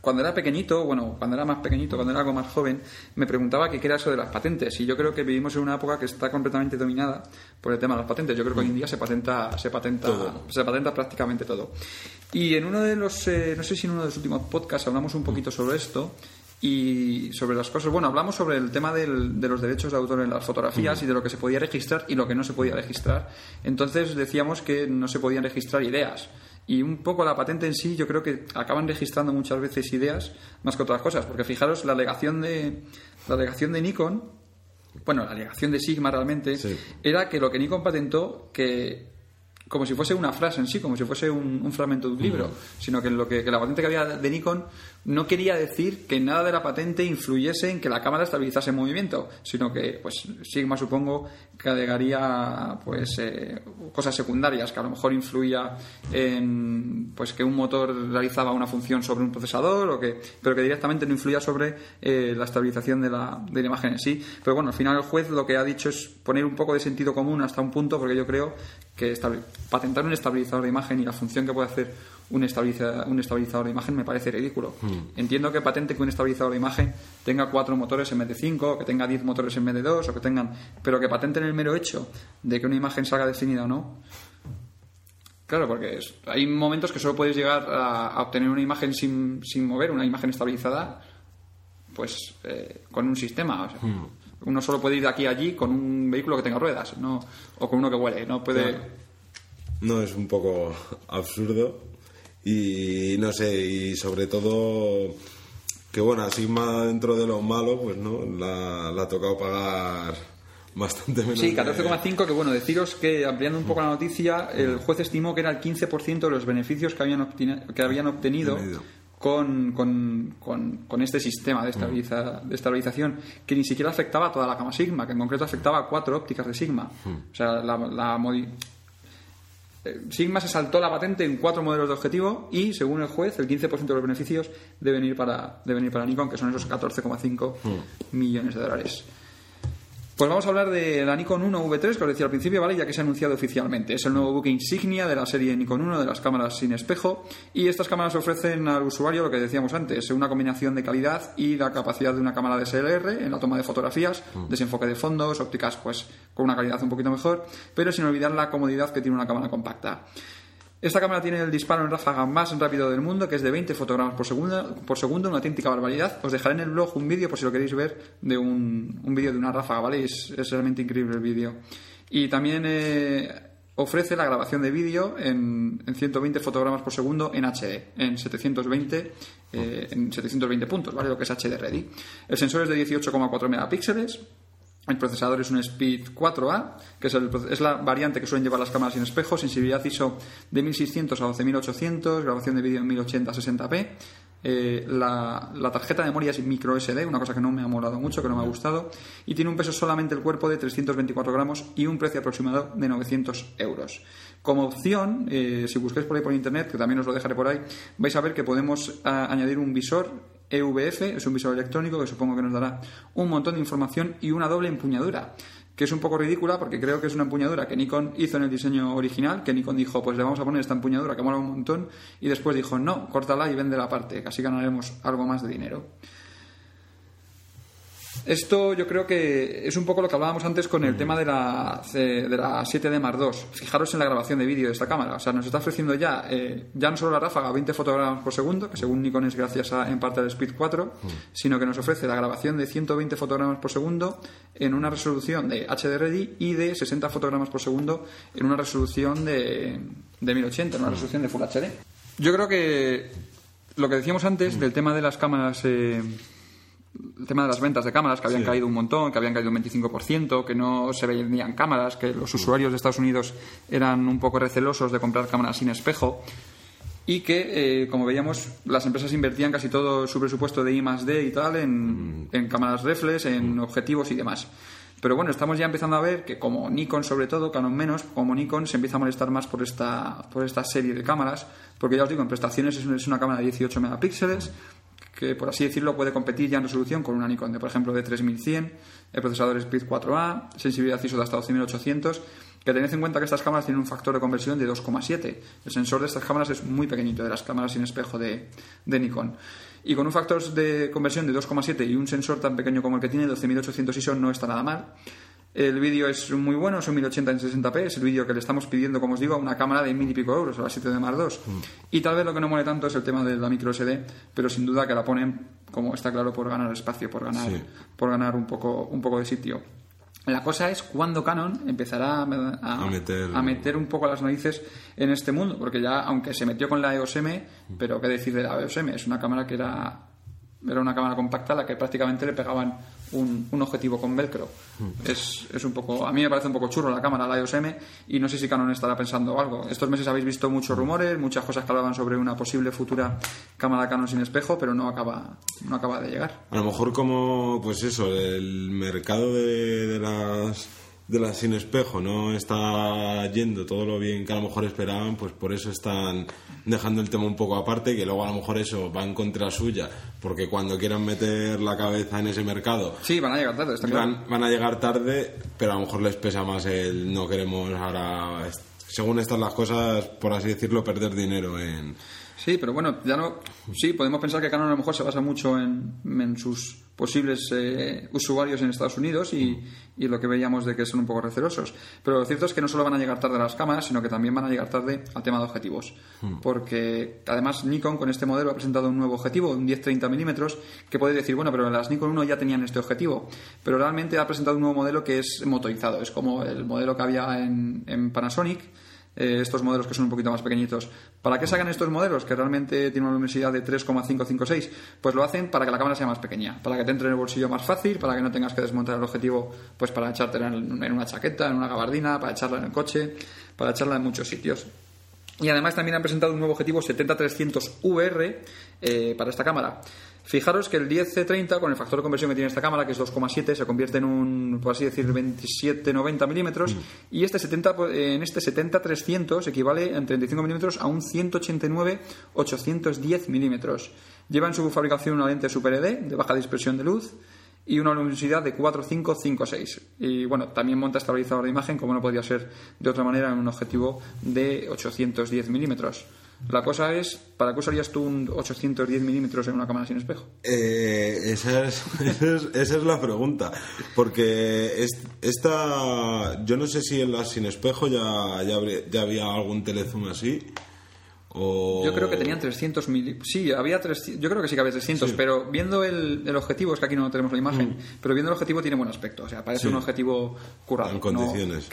cuando era pequeñito, bueno, cuando era más pequeñito, cuando era algo más joven, me preguntaba qué era eso de las patentes. Y yo creo que vivimos en una época que está completamente dominada por el tema de las patentes. Yo creo que hoy en día se patenta, se patenta, se patenta prácticamente todo. Y en uno de los, eh, no sé si en uno de los últimos podcasts hablamos un poquito sobre esto y sobre las cosas. Bueno, hablamos sobre el tema de los derechos de autor en las fotografías y de lo que se podía registrar y lo que no se podía registrar. Entonces decíamos que no se podían registrar ideas. Y un poco la patente en sí, yo creo que acaban registrando muchas veces ideas más que otras cosas, porque fijaros, la alegación de, la alegación de Nikon, bueno, la alegación de Sigma realmente, era que lo que Nikon patentó, que como si fuese una frase en sí, como si fuese un, fragmento de un libro, sino que, lo que, que, la patente que había de Nikon no quería decir que nada de la patente influyese en que la cámara estabilizase el movimiento, sino que, pues, Sigma supongo que agregaría, pues, eh, cosas secundarias, que a lo mejor influía en, pues, que un motor realizaba una función sobre un procesador, o que, pero que directamente no influía sobre eh, la estabilización de la, de la imagen en sí. Pero bueno, al final el juez lo que ha dicho es poner un poco de sentido común hasta un punto, porque yo creo que patentar un estabilizador de imagen y la función que puede hacer un, estabilizador, un estabilizador de imagen me parece ridículo. Hmm. Entiendo que patente que un estabilizador de imagen tenga cuatro motores en vez de cinco, que tenga diez motores en vez de dos, o que tengan, pero que patenten el mero hecho de que una imagen salga definida o no, Claro, porque es- hay momentos que solo puedes llegar a, a obtener una imagen sin, sin mover, una imagen estabilizada, pues eh, con un sistema. o sea, Uno solo puede ir de aquí a allí con un vehículo que tenga ruedas, no o con uno que vuele. No puede. No es un poco absurdo y no sé, y sobre todo que bueno, a Sigma dentro de lo malo, pues no, la, la ha tocado pagar bastante menos. Sí, de- 14,5, que bueno, deciros que ampliando un poco la noticia, el juez estimó que era el 15% de los beneficios que habían, que habían obtenido con, con, con, con este sistema de, estabiliza- de estabilización, que ni siquiera afectaba a toda la gama Sigma, que en concreto afectaba a cuatro ópticas de Sigma. O sea, la, la Sigma se saltó la patente en cuatro modelos de objetivo y, según el juez, el 15% de los beneficios deben ir para, deben ir para Nikon, que son esos 14,5 millones de dólares. Pues vamos a hablar de la Nikon 1 V3, que os decía al principio, ¿vale? Ya que se ha anunciado oficialmente. Es el nuevo buque insignia de la serie Nikon 1 de las cámaras sin espejo. Y estas cámaras ofrecen al usuario lo que decíamos antes, una combinación de calidad y la capacidad de una cámara DSLR en la toma de fotografías, desenfoque de fondos, ópticas pues con una calidad un poquito mejor, pero sin olvidar la comodidad que tiene una cámara compacta. Esta cámara tiene el disparo en ráfaga más rápido del mundo, que es de 20 fotogramas por segundo, por segundo, una auténtica barbaridad. Os dejaré en el blog un vídeo por si lo queréis ver de un, vídeo de una ráfaga, ¿vale? Es, es realmente increíble el vídeo. Y también eh, ofrece la grabación de vídeo en, en 120 fotogramas por segundo en HD, en 720, eh, en 720 puntos, ¿vale? Lo que es HD Ready. El sensor es de 18,4 megapíxeles. El procesador es un Speed 4A, que es, el proce- es la variante que suelen llevar las cámaras sin espejo, sensibilidad ISO de 1600 a 12800, grabación de vídeo en 1080 a 60p. Eh, la, la tarjeta de memoria es micro SD, una cosa que no me ha molado mucho, que no me ha gustado, y tiene un peso solamente el cuerpo de 324 gramos y un precio aproximado de 900 euros. Como opción, eh, si busquáis por ahí por internet, que también os lo dejaré por ahí, vais a ver que podemos a- añadir un visor EVF, es un visor electrónico que supongo que nos dará un montón de información y una doble empuñadura, que es un poco ridícula porque creo que es una empuñadura que Nikon hizo en el diseño original, que Nikon dijo, pues le vamos a poner esta empuñadura que mola un montón, y después dijo, no, córtala y vende la parte, que así ganaremos algo más de dinero. Esto yo creo que es un poco lo que hablábamos antes con el tema de la, de la 7D Mark II. Fijaros en la grabación de vídeo de esta cámara. O sea, nos está ofreciendo ya, eh, ya no solo la ráfaga 20 fotogramas por segundo, que según Nikon es gracias a, en parte al Speed 4, sino que nos ofrece la grabación de 120 fotogramas por segundo en una resolución de HD Ready y de 60 fotogramas por segundo en una resolución de, de 1080, en una resolución de Full HD. Yo creo que lo que decíamos antes del tema de las cámaras... eh, el tema de las ventas de cámaras, que habían caído un montón, que habían caído un 25%, que no se vendían cámaras, que los usuarios de Estados Unidos eran un poco recelosos de comprar cámaras sin espejo y que, eh, como veíamos, las empresas invertían casi todo su presupuesto de I más D y tal en, en cámaras reflex, en objetivos y demás. Pero bueno, estamos ya empezando a ver que como Nikon sobre todo, Canon menos, como Nikon se empieza a molestar más por esta, por esta serie de cámaras, porque ya os digo, en prestaciones es, un- es una cámara de 18 megapíxeles, que por así decirlo puede competir ya en resolución con una Nikon de por ejemplo de 3100, el procesador Speed 4A, sensibilidad ISO de hasta 12800, que tened en cuenta que estas cámaras tienen un factor de conversión de 2,7. El sensor de estas cámaras es muy pequeñito, de las cámaras sin espejo de, de Nikon. Y con un factor de conversión de 2,7 y un sensor tan pequeño como el que tiene, 12800 ISO, no está nada mal. El vídeo es muy bueno, es un 1080 en 60p, es el vídeo que le estamos pidiendo, como os digo, a una cámara de mil y pico euros, a la 7 de Mark II. Y tal vez lo que no mole tanto es el tema de la micro SD, pero sin duda que la ponen, como está claro, por ganar espacio, por ganar, Sí. por ganar un poco, un poco de sitio. La cosa es cuándo Canon empezará a, a- A meter- a meter un poco las narices en este mundo, porque ya, aunque se metió con la EOS M, pero qué decir de la EOS M, es una cámara que era era una cámara compacta a la que prácticamente le pegaban un, un objetivo con velcro. Es, es un poco, a mí me parece un poco churro la cámara, la EOS M, y no sé si Canon estará pensando algo. Estos meses habéis visto muchos rumores, muchas cosas que hablaban sobre una posible futura cámara Canon sin espejo, pero no acaba, no acaba de llegar. A lo mejor como, pues eso, el mercado de, de las de las sin espejo no está yendo todo lo bien que a lo mejor esperaban, pues por eso están dejando el tema un poco aparte, que luego a lo mejor eso va en contra suya, porque cuando quieran meter la cabeza en ese mercado Sí, van a llegar tarde, está claro. van, van a llegar tarde, pero a lo mejor les pesa más el no queremos ahora, según están las cosas, por así decirlo, perder dinero en... Sí, pero bueno, ya no. Sí, podemos pensar que Canon a lo mejor se basa mucho en, en sus posibles eh, usuarios en Estados Unidos y, y, lo que veíamos de que son un poco recelosos. Pero lo cierto es que no solo van a llegar tarde a las cámaras, sino que también van a llegar tarde al tema de objetivos. Hmm. Porque además Nikon con este modelo ha presentado un nuevo objetivo, un 10-30 milímetros, que puede decir, bueno, pero las Nikon 1 ya tenían este objetivo. Pero realmente ha presentado un nuevo modelo que es motorizado. Es como el modelo que había en, en Panasonic eh, estos modelos que son un poquito más pequeñitos. ¿Para qué sacan estos modelos que realmente tienen una luminosidad de 3,556? Pues lo hacen para que la cámara sea más pequeña, para que te entre en el bolsillo más fácil, para que no tengas que desmontar el objetivo pues para echártela en, una chaqueta, en una gabardina, para echarla en el coche, para echarla en muchos sitios. Y además también han presentado un nuevo objetivo 70-300 VR eh, para esta cámara. Fijaros que el 10C30, con el factor de conversión que tiene esta cámara, que es 2,7, se convierte en un, por así decir, 27-90 milímetros, mm. y este 70, en este 70-300 equivale en 35 milímetros a un 189-810 milímetros. Lleva en su fabricación una lente Super ED de baja dispersión de luz y una luminosidad de 4,556. Y bueno, también monta estabilizador de imagen, como no podría ser de otra manera, en un objetivo de 810 milímetros. La cosa es, ¿para qué usarías tú un 810 milímetros en una cámara sin espejo? Eh, esa, es, esa, es, la pregunta. Porque esta, yo no sé si en la sin espejo ya, ya, ya había algún telezoom así. Yo creo que tenían 300 mil. Sí, había 300. Yo creo que sí que había 300, pero viendo el, objetivo, es que aquí no tenemos la imagen, mm. pero viendo el objetivo tiene buen aspecto. O sea, parece un objetivo curado. En condiciones.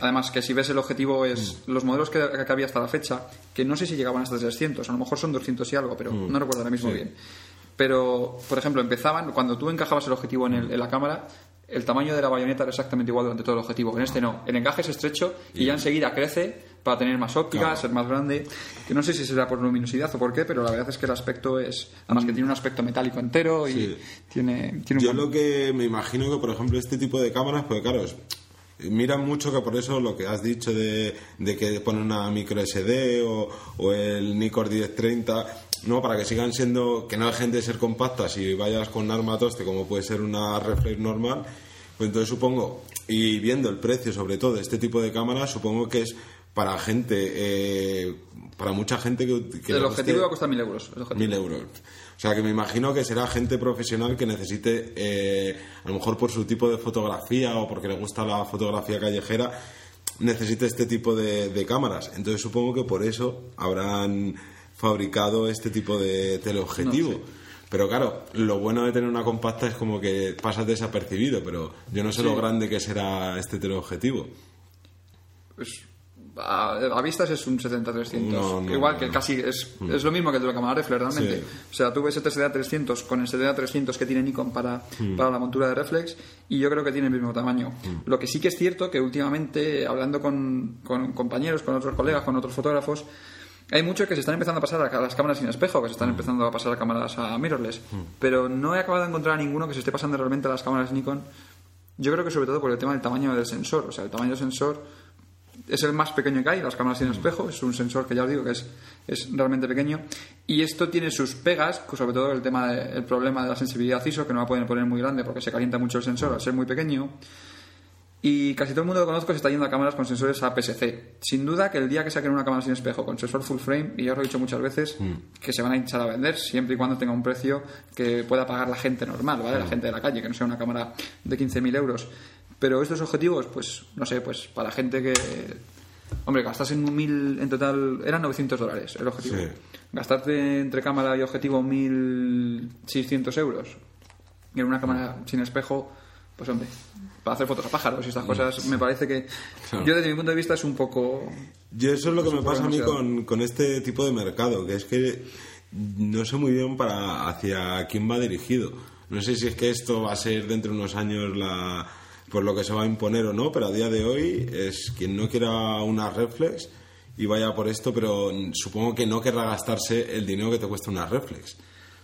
además, que si ves el objetivo, es mm. los modelos que, había hasta la fecha, que no sé si llegaban hasta 300, a lo mejor son 200 y algo, pero mm. no recuerdo ahora mismo bien. Pero, por ejemplo, empezaban, cuando tú encajabas el objetivo en, la cámara, el tamaño de la bayoneta era exactamente igual durante todo el objetivo. En este no. El encaje es estrecho y ya enseguida crece para tener más óptica, ser más grande. Que no sé si será por luminosidad o por qué, pero la verdad es que el aspecto es. Además, que tiene un aspecto metálico entero y tiene, tiene, Yo lo que me imagino que, por ejemplo, este tipo de cámaras, pues claro, miran mucho que por eso lo que has dicho de, de que ponen una micro SD o, o, el Nikon 1030, no, para que sigan siendo, que no dejen de ser compactas y vayas con arma toste como puede ser una reflex normal, pues entonces supongo, y viendo el precio sobre todo de este tipo de cámaras, supongo que es para gente, eh, para mucha gente que... el objetivo va a costar mil euros. Mil euros. O sea que me imagino que será gente profesional que necesite, eh, a lo mejor por su tipo de fotografía o porque le gusta la fotografía callejera, necesite este tipo de, cámaras. Entonces supongo que por eso habrán fabricado este tipo de teleobjetivo. Pero claro, lo bueno de tener una compacta es como que pasas desapercibido, pero yo no sé lo grande que será este teleobjetivo. Pues a, vistas es un 70-300. Igual que casi es, mm. es, lo mismo que el de la cámara reflex realmente. O sea, tuve ese 70-300 con el 70-300 que tiene Nikon para, mm. para la montura de reflex y yo creo que tiene el mismo tamaño. Mm. Lo que sí que es cierto que últimamente, hablando con, con compañeros, con otros colegas, con otros fotógrafos, hay muchos que se están empezando a pasar a las cámaras sin espejo, que se están empezando a pasar a cámaras a mirrorless, pero no he acabado de encontrar a ninguno que se esté pasando realmente a las cámaras Nikon. Yo creo que sobre todo por el tema del tamaño del sensor. O sea, el tamaño del sensor es el más pequeño que hay, las cámaras sin espejo, es un sensor que ya os digo que es, es realmente pequeño. Y esto tiene sus pegas, pues sobre todo el tema del problema de la sensibilidad ISO, que no la pueden poner muy grande porque se calienta mucho el sensor al ser muy pequeño. Y casi todo el mundo que conozco se está yendo a cámaras con sensores APS-C. Sin duda que el día que saquen una cámara sin espejo con sensor full frame, y ya os lo he dicho muchas veces, mm. que se van a hinchar a vender siempre y cuando tenga un precio que pueda pagar la gente normal, ¿vale? La mm. gente de la calle, que no sea una cámara de 15.000 euros. Pero estos objetivos, pues, no sé, pues para gente que. Hombre, gastas en mil. En total. Eran 900 dólares el objetivo. Gastarte entre cámara y objetivo 1.600 euros. Y en una cámara sin espejo, pues hombre, para hacer fotos a pájaros y estas cosas, me parece que. Yo, desde mi punto de vista, es un poco. Yo, eso es lo que me pasa a mí con, con este tipo de mercado, que es que no sé muy bien para hacia quién va dirigido. No sé si es que esto va a ser dentro de unos años la por lo que se va a imponer o no, pero a día de hoy es quien no quiera una reflex y vaya por esto, pero supongo que no querrá gastarse el dinero que te cuesta una reflex.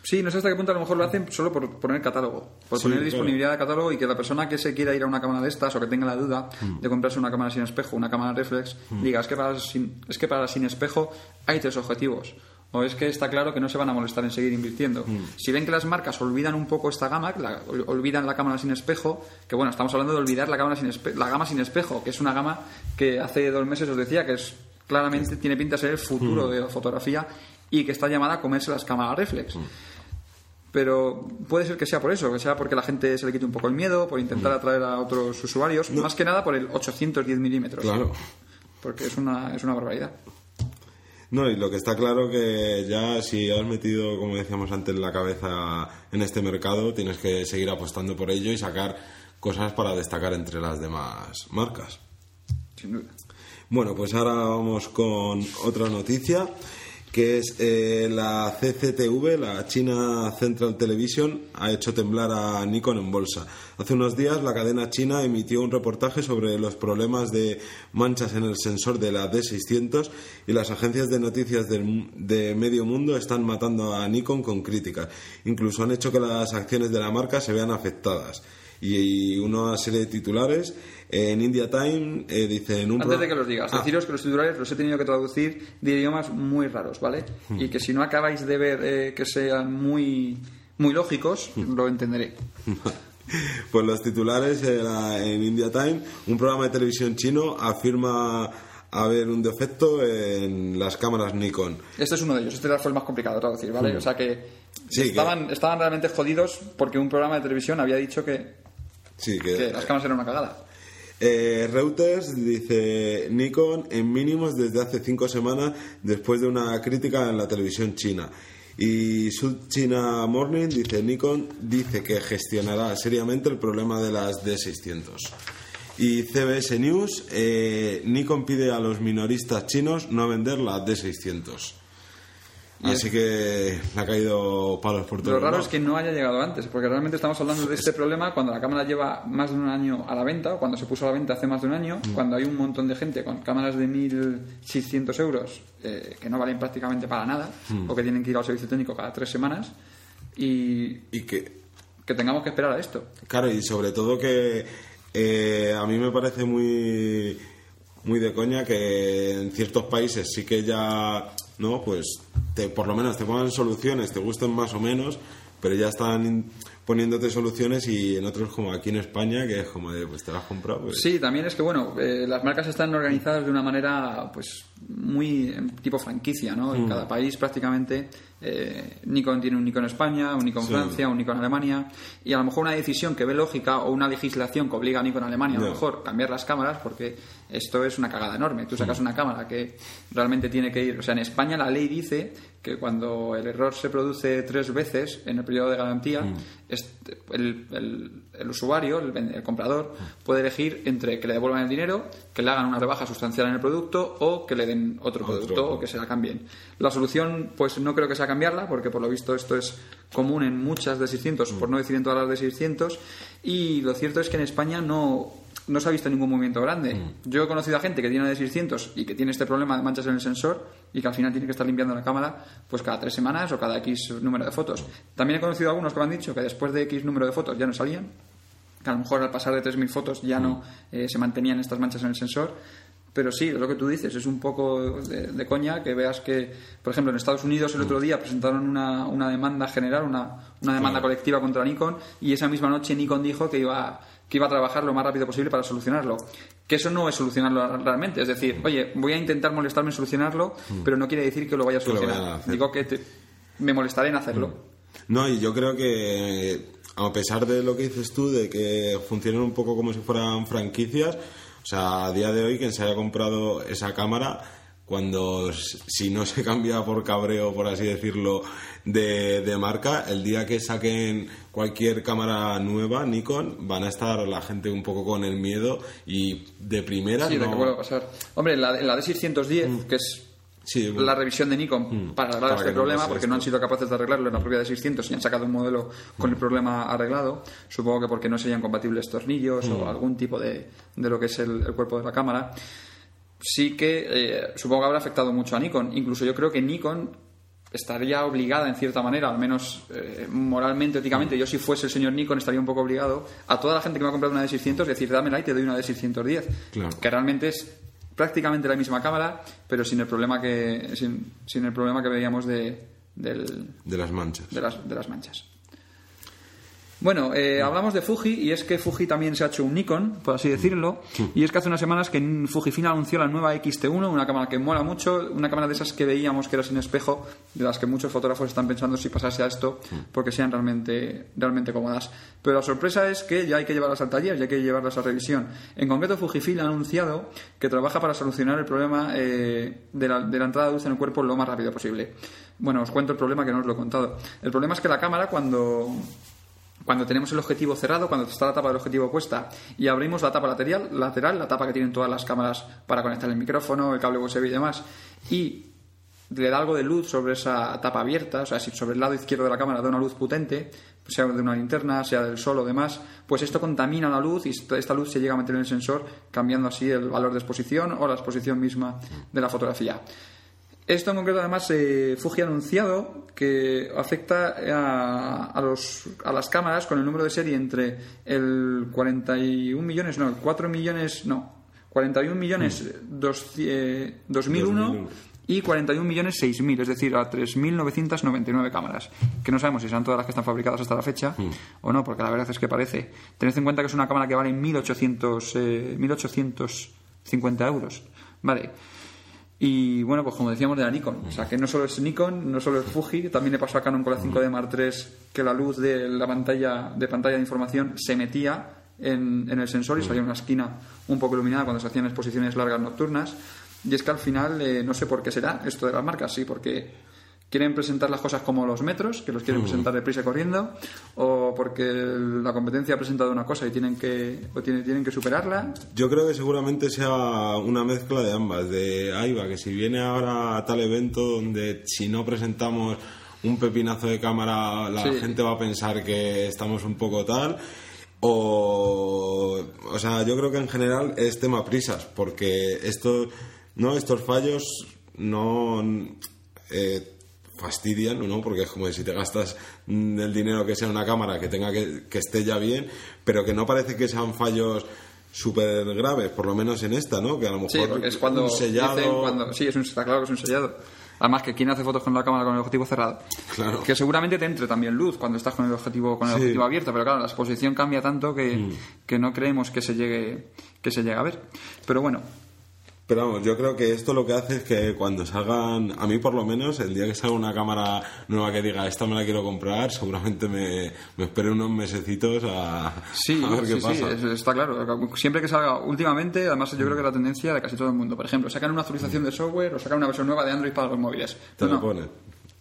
Sí, no sé hasta qué punto a lo mejor lo hacen solo por poner catálogo, por poner disponibilidad de catálogo y que la persona que se quiera ir a una cámara de estas o que tenga la duda mm. de comprarse una cámara sin espejo, una cámara reflex, mm. diga, es que, para es que para sin espejo hay tres objetivos o es que está claro que no se van a molestar en seguir invirtiendo. Mm. Si ven que las marcas olvidan un poco esta gama, olvidan la cámara sin espejo, que bueno, estamos hablando de olvidar la, cámara sin la gama sin espejo, que es una gama que hace dos meses os decía que es claramente tiene pinta de ser el futuro mm. de la fotografía y que está llamada a comerse las cámaras reflex. Mm. pero puede ser que sea por eso, que sea porque la gente se le quite un poco el miedo, por intentar atraer a otros usuarios, más que nada por el 810 milímetros. Claro. Porque es una, es una barbaridad. No, y lo que está claro que ya si has metido, como decíamos antes, la cabeza en este mercado, tienes que seguir apostando por ello y sacar cosas para destacar entre las demás marcas. Sin duda. Bueno, pues ahora vamos con otra noticia, que es eh, la CCTV, la China Central Television, ha hecho temblar a Nikon en bolsa. Hace unos días la cadena china emitió un reportaje sobre los problemas de manchas en el sensor de la D600 y las agencias de noticias de medio mundo están matando a Nikon con críticas. Incluso han hecho que las acciones de la marca se vean afectadas. Y una serie de titulares en India Time eh, dice en un Antes de que los digas, Ah, deciros que los titulares los he tenido que traducir de idiomas muy raros, ¿vale? Hmm. Y que si no acabáis de ver eh, que sean muy, muy lógicos, Hmm. lo entenderé. Pues los titulares era en India Time, un programa de televisión chino afirma haber un defecto en las cámaras Nikon. Este es uno de ellos, este fue el más complicado de traducir, ¿vale? O sea que, Hmm. Sí, que- estaban, estaban realmente jodidos porque un programa de televisión había dicho que, Sí, que, que las cámaras eran una cagada. Eh, Reuters dice Nikon en mínimos desde hace cinco semanas después de una crítica en la televisión china. Y South China Morning dice Nikon dice que gestionará seriamente el problema de las D600. Y CBS News, eh, Nikon pide a los minoristas chinos no vender la D600. Así que le ha caído palos por todos Lo raro es que no haya llegado antes, porque realmente estamos hablando de este problema cuando la cámara lleva más de un año a la venta, o cuando se puso a la venta hace más de un año, Mm. cuando hay un montón de gente con cámaras de 1.600 euros eh, que no valen prácticamente para nada, Mm. o que tienen que ir al servicio técnico cada tres semanas, y Y que que tengamos que esperar a esto. Claro, y sobre todo que eh, a mí me parece muy muy de coña que en ciertos países sí que ya, ¿no? Pues te, por lo menos te pongan soluciones, te gusten más o menos, pero ya están poniéndote soluciones y en otros como aquí en España que es como de, pues te lo has comprado. Pues, Sí, también es que, bueno, eh, las marcas están organizadas de una manera, pues, muy tipo franquicia, ¿no? Mm. En cada país prácticamente. Eh, Nikon tiene un Nikon España, un Nikon Sí. Francia, un Nikon Alemania. Y a lo mejor una decisión que ve lógica o una legislación que obliga a Nikon Alemania, a lo mejor, cambiar las cámaras, porque esto es una cagada enorme. Tú Mm. sacas una cámara que realmente tiene que ir. O sea, en España la ley dice que cuando el error se produce tres veces en el periodo de garantía, Mm. este, el, el- el usuario, el comprador, puede elegir entre que le devuelvan el dinero, que le hagan una rebaja sustancial en el producto o que le den otro Otro. producto o que se la cambien. La solución, pues no creo que sea cambiarla, porque por lo visto esto es común en muchas de 600, por no decir en todas las de 600, y lo cierto es que en España no, no se ha visto ningún movimiento grande. Yo he conocido a gente que tiene una de 600 y que tiene este problema de manchas en el sensor y que al final tiene que estar limpiando la cámara pues cada tres semanas o cada X número de fotos. También he conocido a algunos que me han dicho que después de X número de fotos ya no salían, que a lo mejor al pasar de 3.000 fotos ya no eh, se mantenían estas manchas en el sensor. Pero sí, es lo que tú dices, es un poco de, de coña que veas que, por ejemplo, en Estados Unidos el otro día presentaron una, una demanda general, una, una demanda colectiva contra Nikon y esa misma noche Nikon dijo que iba, que iba a trabajar lo más rápido posible para solucionarlo. Que eso no es solucionarlo realmente, es decir, oye, voy a intentar molestarme en solucionarlo, pero no quiere decir que lo vaya a Mm. Solucionar. a. Digo que te- me molestaré en hacerlo. No, y yo creo que a pesar de lo que dices tú, de que funcionen un poco como si fueran franquicias, o sea, a día de hoy quien se haya comprado esa cámara, cuando si no se cambia por cabreo, por así decirlo, de, de marca, el día que saquen cualquier cámara nueva, Nikon, van a estar la gente un poco con el miedo y de primera Sí, de no- que vuelva a pasar. Hombre, la, la D610, que es Sí, bueno. la revisión de Nikon para arreglar para este no problema, porque no han sido capaces de arreglarlo en la propia D600 y han sacado un modelo con el problema arreglado. Supongo que porque no serían compatibles tornillos o algún tipo de, de lo que es el, el cuerpo de la cámara. Sí que eh, supongo que habrá afectado mucho a Nikon. Incluso yo creo que Nikon estaría obligada en cierta manera, al menos eh, moralmente, éticamente, yo si fuese el señor Nikon estaría un poco obligado a toda la gente que me ha comprado una D600 decir, dámela y te doy una D610. Claro. Que realmente es prácticamente la misma cámara, pero sin el problema que, sin, sin el problema que veíamos de, del- de las manchas. de, las, de las manchas. Bueno, eh, hablamos de Fuji y es que Fuji también se ha hecho un Nikon, por así decirlo, y es que hace unas semanas que Fujifilm anunció la nueva XT1, una cámara que mola mucho, una cámara de esas que veíamos que era sin espejo, de las que muchos fotógrafos están pensando si pasase a esto porque sean realmente, realmente cómodas. Pero la sorpresa es que ya hay que llevarlas al taller, ya hay que llevarlas a revisión. En concreto, Fujifilm ha anunciado que trabaja para solucionar el problema eh, de, la, de la entrada de luz en el cuerpo lo más rápido posible. Bueno, os cuento el problema que no os lo he contado. El problema es que la cámara cuando cuando tenemos el objetivo cerrado, cuando está la tapa del objetivo puesta y abrimos la tapa lateral, lateral, la tapa que tienen todas las cámaras para conectar el micrófono, el cable USB y demás, y le da algo de luz sobre esa tapa abierta, o sea, si sobre el lado izquierdo de la cámara da una luz potente, sea de una linterna, sea del sol o demás, pues esto contamina la luz y esta luz se llega a meter en el sensor, cambiando así el valor de exposición o la exposición misma de la fotografía. Esto en concreto, además, eh, Fuji ha anunciado que afecta a, a, los, a las cámaras con el número de serie entre el 41 millones, no, el 4 millones, no, 41 millones Mm. dos, eh, 2001 y 41 millones 6.000, es decir, a 3.999 cámaras, que no sabemos si son todas las que están fabricadas hasta la fecha Mm. o no, porque la verdad es que parece. Tened en cuenta que es una cámara que vale 1.800, eh, 1.850 euros, ¿vale? Y bueno, pues como decíamos de la Nikon, o sea que no solo es Nikon, no solo es Fuji, también le pasó a Canon con la 5D Mark III que la luz de la pantalla de pantalla de información se metía en, en el sensor y salía una esquina un poco iluminada cuando se hacían exposiciones largas nocturnas. Y es que al final, eh, no sé por qué será esto de las marcas, sí, porque quieren presentar las cosas como los metros, que los quieren presentar deprisa y corriendo, o porque la competencia ha presentado una cosa y tienen que, o tienen, tienen que superarla. Yo creo que seguramente sea una mezcla de ambas. De ahí va, que si viene ahora a tal evento donde si no presentamos un pepinazo de cámara, la Sí. gente va a pensar que estamos un poco tal. O, o sea, yo creo que en general es tema prisas, porque esto, no, estos fallos no eh, fastidian, ¿no? Porque es como si te gastas mm, el dinero que sea una cámara que tenga que, que esté ya bien, pero que no parece que sean fallos súper graves, por lo menos en esta, ¿no? Que a lo mejor Sí, porque es cuando un sellado... cuando sí, es un, está claro que es un sellado. Además que quién hace fotos con la cámara con el objetivo cerrado. Claro. Que seguramente te entre también luz cuando estás con el objetivo con el Sí. Mm. objetivo abierto, pero claro, la exposición cambia tanto que, que no creemos que se llegue que se llegue a ver. Pero bueno, Pero vamos, yo creo que esto lo que hace es que cuando salgan, a mí por lo menos, el día que salga una cámara nueva que diga esta me la quiero comprar, seguramente me, me espere unos mesecitos a, Sí, a ver qué sí, sí, pasa. es- está claro. Siempre que salga, últimamente, además yo creo que es la tendencia de casi todo el mundo. Por ejemplo, sacan una actualización de software o sacan una versión nueva de Android para los móviles. Te no. pones.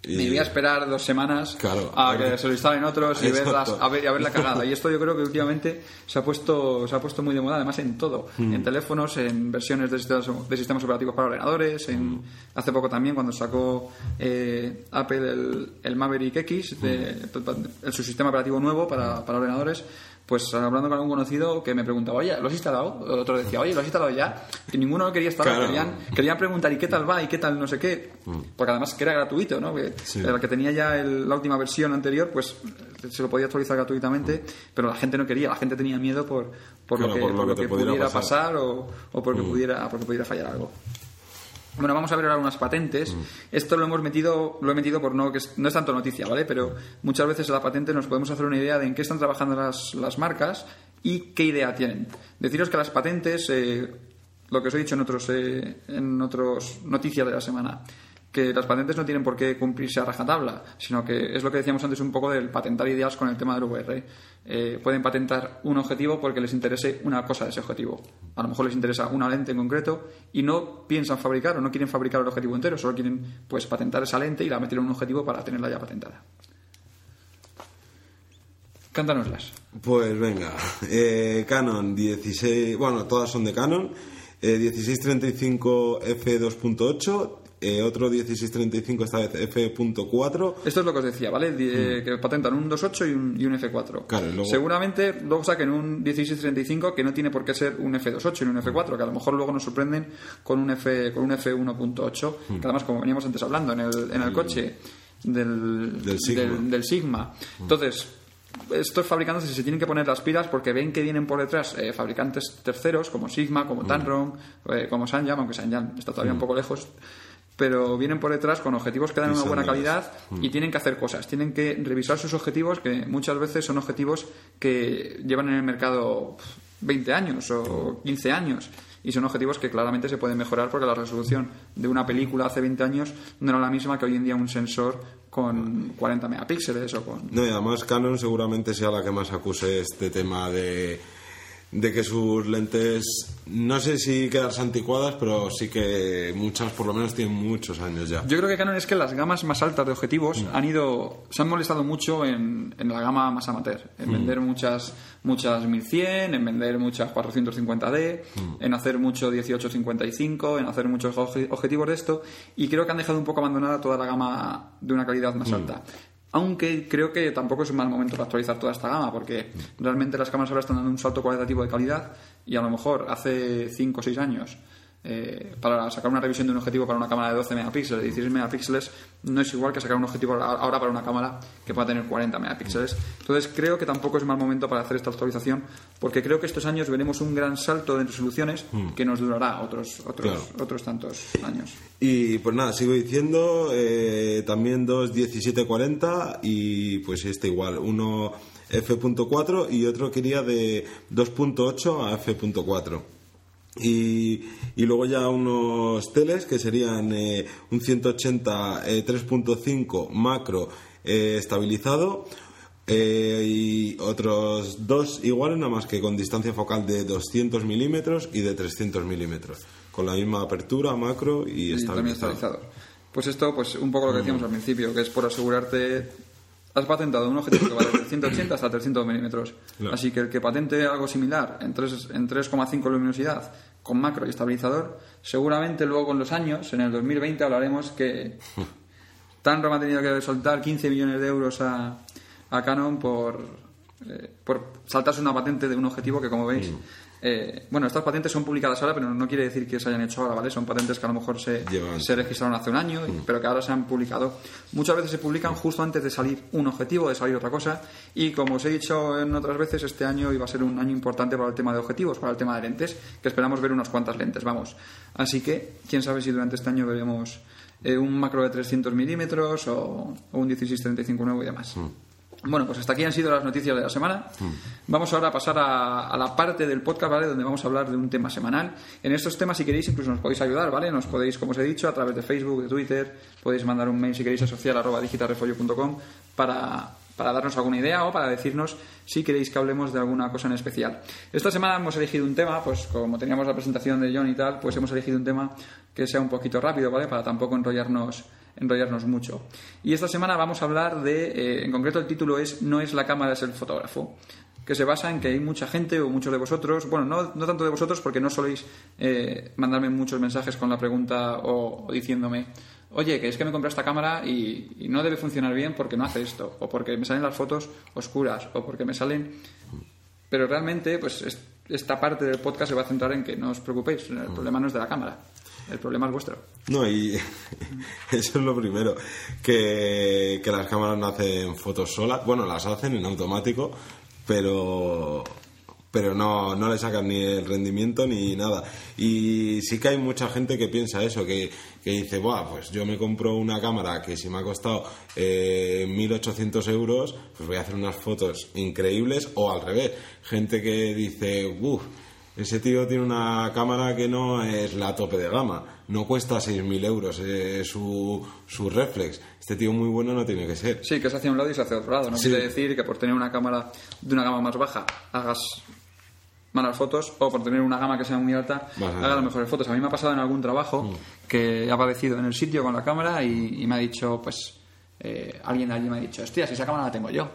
Y- Me voy a esperar dos semanas Claro, a que se lo instalen otros y verlas, a ver, y a ver la cagada. Y esto yo creo que últimamente se ha puesto, se ha puesto muy de moda, además en todo. Mm. En teléfonos, en versiones de sistemas, de sistemas operativos para ordenadores, en, Mm. hace poco también cuando sacó eh, Apple el, el Maverick X, de, Mm. el, su sistema operativo nuevo para, para ordenadores. Pues hablando con algún conocido que me preguntaba, oye, ¿lo has instalado? El otro decía, oye, ¿lo has instalado ya? Y ninguno lo quería instalar, Claro. querían, querían preguntar, ¿y qué tal va? ¿Y qué tal no sé qué? Porque además que era gratuito, ¿no? Que Sí. el que tenía ya el- la última versión anterior, pues se lo podía actualizar gratuitamente, pero la gente no quería, la gente tenía miedo por, por Claro, lo que, por lo por lo que que te pudiera pasar. pasar, o, o porque, pudiera, porque pudiera fallar algo. Bueno, vamos a ver ahora unas patentes. Esto lo hemos metido, lo he metido por no que es, no es tanto noticia, ¿vale? Pero muchas veces en la patente nos podemos hacer una idea de en qué están trabajando las, las marcas y qué idea tienen. Deciros que las patentes, eh, lo que os he dicho en otros, eh, en otros noticias de la semana, que las patentes no tienen por qué cumplirse a rajatabla, sino que es lo que decíamos antes un poco del patentar ideas con el tema del VR. Eh, pueden patentar un objetivo porque les interese una cosa de ese objetivo. A lo mejor les interesa una lente en concreto y no piensan fabricar o no quieren fabricar el objetivo entero, solo quieren pues patentar esa lente y la meter en un objetivo para tenerla ya patentada. Cántanoslas. Pues venga, eh, Canon 16, bueno, todas son de Canon, eh, 1635 f2.8, eh, otro 1635 esta vez f.4, Esto es lo que os decía, ¿vale? Eh, Que patentan un 2.8 y un, y un F4. Mm. Claro, luego- Seguramente luego saquen un 1635 que no tiene por qué ser un F28 ni un F4, que a lo mejor luego nos sorprenden con un F con un F1.8, Mm. que además como veníamos antes hablando en el, en el coche del, Del Sigma. del- del Sigma. Entonces, estos fabricantes se tienen que poner las pilas porque ven que vienen por detrás eh, fabricantes terceros como Sigma, como Tamron, eh, como Sanyam, aunque Sanyam está todavía un poco lejos. Pero vienen por detrás con objetivos que dan una buena calidad y tienen que hacer cosas. Tienen que revisar sus objetivos, que muchas veces son objetivos que llevan en el mercado 20 años o 15 años. Y son objetivos que claramente se pueden mejorar porque la resolución de una película hace 20 años no era la misma que hoy en día un sensor con 40 megapíxeles o con... No, y además Canon seguramente sea la que más acuse este tema de, de que sus lentes, no sé si quedarse anticuadas, pero sí que muchas por lo menos tienen muchos años ya. Yo creo que Canon es que las gamas más altas de objetivos han ido, se han molestado mucho en, en la gama más amateur, en vender muchas muchas 1100, en vender muchas 450D, en hacer mucho 1855, en hacer muchos obje- objetivos de esto, y creo que han dejado un poco abandonada toda la gama de una calidad más alta. Aunque creo que tampoco es un mal momento para actualizar toda esta gama, porque realmente las cámaras ahora están dando un salto cualitativo de calidad y a lo mejor hace 5 o 6 años eh, para sacar una revisión de un objetivo para una cámara de 12 megapíxeles, 16 megapíxeles, no es igual que sacar un objetivo ahora para una cámara que pueda tener 40 megapíxeles. Entonces creo que tampoco es mal momento para hacer esta actualización, porque creo que estos años veremos un gran salto de resoluciones que nos durará otros otros Claro. otros tantos años. Y pues nada, sigo diciendo, eh, también dos 1740 y pues este igual, uno f.4 y otro quería de 2.8 a f.4. Y, y luego ya unos teles que serían eh, un 180 eh, 3.5 macro eh, estabilizado eh, y otros dos iguales nada más que con distancia focal de 200 milímetros y de 300 milímetros con la misma apertura macro y, y también estabilizado. Pues esto, pues un poco lo que decíamos al principio, que es por asegurarte. Has patentado un objetivo que va de 180 hasta 300 milímetros. Así que el que patente algo similar en, tres- en 3,5 luminosidad con macro y estabilizador, seguramente luego con los años, en el 2020, hablaremos que Tanro ha tenido que soltar 15 millones de euros a, a Canon por, eh, por saltarse una patente de un objetivo que, como veis, Mm. Eh, bueno, estas patentes son publicadas ahora, pero no quiere decir que se hayan hecho ahora, ¿vale? Son patentes que a lo mejor se, Mm. se registraron hace un año, y- pero que ahora se han publicado. Muchas veces se publican justo antes de salir un objetivo, de salir otra cosa, y como os he dicho en otras veces, este año iba a ser un año importante para el tema de objetivos, para el tema de lentes, que esperamos ver unas cuantas lentes, vamos. Así que, quién sabe si durante este año veremos eh, un macro de 300 milímetros o, o un 1635 nuevo y demás. Bueno, pues hasta aquí han sido las noticias de la semana. Vamos ahora a pasar a, a la parte del podcast, ¿vale? Donde vamos a hablar de un tema semanal. En estos temas, si queréis, incluso nos podéis ayudar, ¿vale? Nos podéis, como os he dicho, a través de Facebook, de Twitter, podéis mandar un mail si queréis a social arroba digitalrefollo.com para, para darnos alguna idea o para decirnos si queréis que hablemos de alguna cosa en especial. Esta semana hemos elegido un tema, pues como teníamos la presentación de John y tal, pues hemos elegido un tema que sea un poquito rápido, ¿vale? Para tampoco enrollarnos enrollarnos mucho. Y esta semana vamos a hablar de, eh, en concreto el título es No es la cámara, es el fotógrafo, que se basa en que hay mucha gente o muchos de vosotros, bueno, no, no tanto de vosotros porque no soléis eh, mandarme muchos mensajes con la pregunta o, diciéndome, oye, que es que me compré esta cámara y, y no debe funcionar bien porque no hace esto, o porque me salen las fotos oscuras, o porque me salen... Pero realmente, pues es- esta parte del podcast se va a centrar en que no os preocupéis, el problema no es de la cámara, el problema es vuestro. No, y eso es lo primero, que, que las cámaras no hacen fotos solas, bueno, las hacen en automático, pero pero no, no le sacan ni el rendimiento ni nada. Y sí que hay mucha gente que piensa eso, que, que dice, Buah, pues yo me compro una cámara que si me ha costado eh, 1.800 euros, pues voy a hacer unas fotos increíbles, o al revés, gente que dice, uff, ese tío tiene una cámara que no es la tope de gama, no cuesta 6.000 euros eh, su, su reflex. Este tío muy bueno no tiene que ser. Sí, que se hace a un lado y se hace a otro lado. No Sí. quiere decir que por tener una cámara de una gama más baja hagas malas fotos o por tener una gama que sea muy alta Vas a- hagas las mejores fotos. A mí me ha pasado en algún trabajo Mm. que he aparecido en el sitio con la cámara y, y me ha dicho, pues, eh, alguien de allí me ha dicho, hostia, si esa cámara la tengo yo.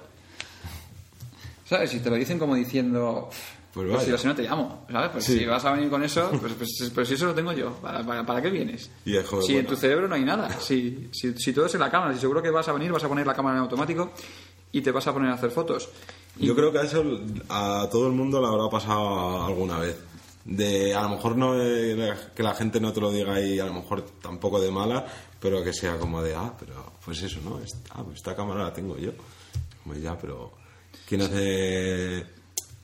¿Sabes? Y te lo dicen como diciendo, Pues pues, si, no te llamo, ¿sabes? Pues Sí. si vas a venir con eso, pues, pues, pues si eso lo tengo yo, ¿para, para, para qué vienes? Y es joder, si en tu cerebro no hay nada, si, si, si todo es en la cámara, si seguro que vas a venir, vas a poner la cámara en automático y te vas a poner a hacer fotos. Y Yo creo que a eso a todo el mundo le habrá pasado alguna vez. De a lo mejor no de que la gente no te lo diga y a lo mejor tampoco de mala, pero que sea como de ah, pero pues eso, ¿no? Es- ah, pues esta cámara la tengo yo. Como ya, pero ¿quién hace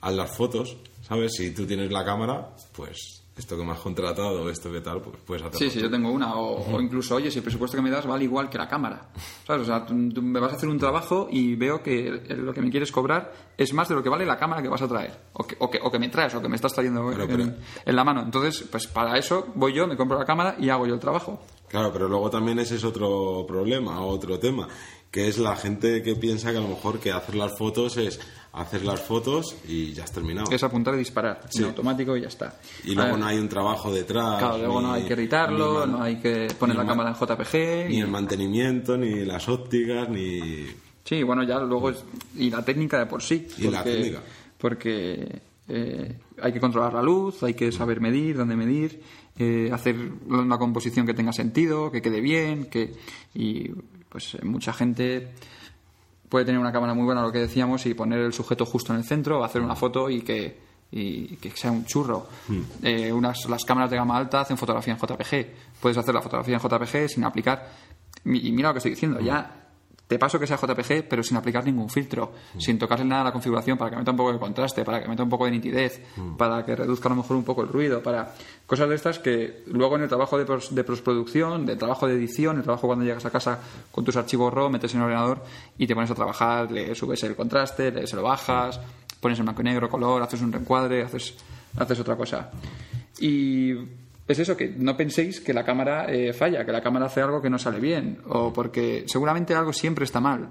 a las fotos? ¿Sabes? Si tú tienes la cámara, pues esto que me has contratado, esto que tal, pues puedes hacer. Sí, sí, yo tengo una. O, o incluso, oye, si el presupuesto que me das vale igual que la cámara. ¿Sabes? O sea, tú, tú me vas a hacer un trabajo y veo que lo que me quieres cobrar es más de lo que vale la cámara que vas a traer. O que, o que, o que me traes, o que me estás trayendo Pero, en, pero- en la mano. Entonces, pues para eso voy yo, me compro la cámara y hago yo el trabajo. Claro, pero luego también ese es otro problema, otro tema, que es la gente que piensa que a lo mejor que hacer las fotos es hacer las fotos y ya has terminado. Es apuntar y disparar Sí. en automático y ya está. Y luego A ver, no hay un trabajo detrás. Claro, luego ni- no hay que editarlo, no hay que poner la ma- cámara en JPG. Ni y- el mantenimiento, ni las ópticas, ni... Sí, bueno, ya luego es, y la técnica de por sí. Y la técnica. Porque eh, hay que controlar la luz, hay que saber medir, dónde medir, eh, hacer una composición que tenga sentido, que quede bien, que y pues eh, mucha gente puede tener una cámara muy buena, lo que decíamos, y poner el sujeto justo en el centro, hacer una foto y que, y que sea un churro. Eh, unas, las cámaras de gama alta hacen fotografía en JPG. Puedes hacer la fotografía en JPG sin aplicar. mi- Y mira lo que estoy diciendo, ya te paso que sea JPG, pero sin aplicar ningún filtro, sin tocarle nada a la configuración para que meta un poco de contraste, para que meta un poco de nitidez, para que reduzca a lo mejor un poco el ruido, para cosas de estas que luego en el trabajo de, pros- de postproducción, de trabajo de edición, el trabajo cuando llegas a casa con tus archivos RAW, metes en el ordenador y te pones a trabajar, le subes el contraste, le se lo bajas, pones en blanco y negro, color, haces un reencuadre, haces, haces otra cosa. Y es eso, que no penséis que la cámara eh, falla, que la cámara hace algo que no sale bien, o porque seguramente algo siempre está mal.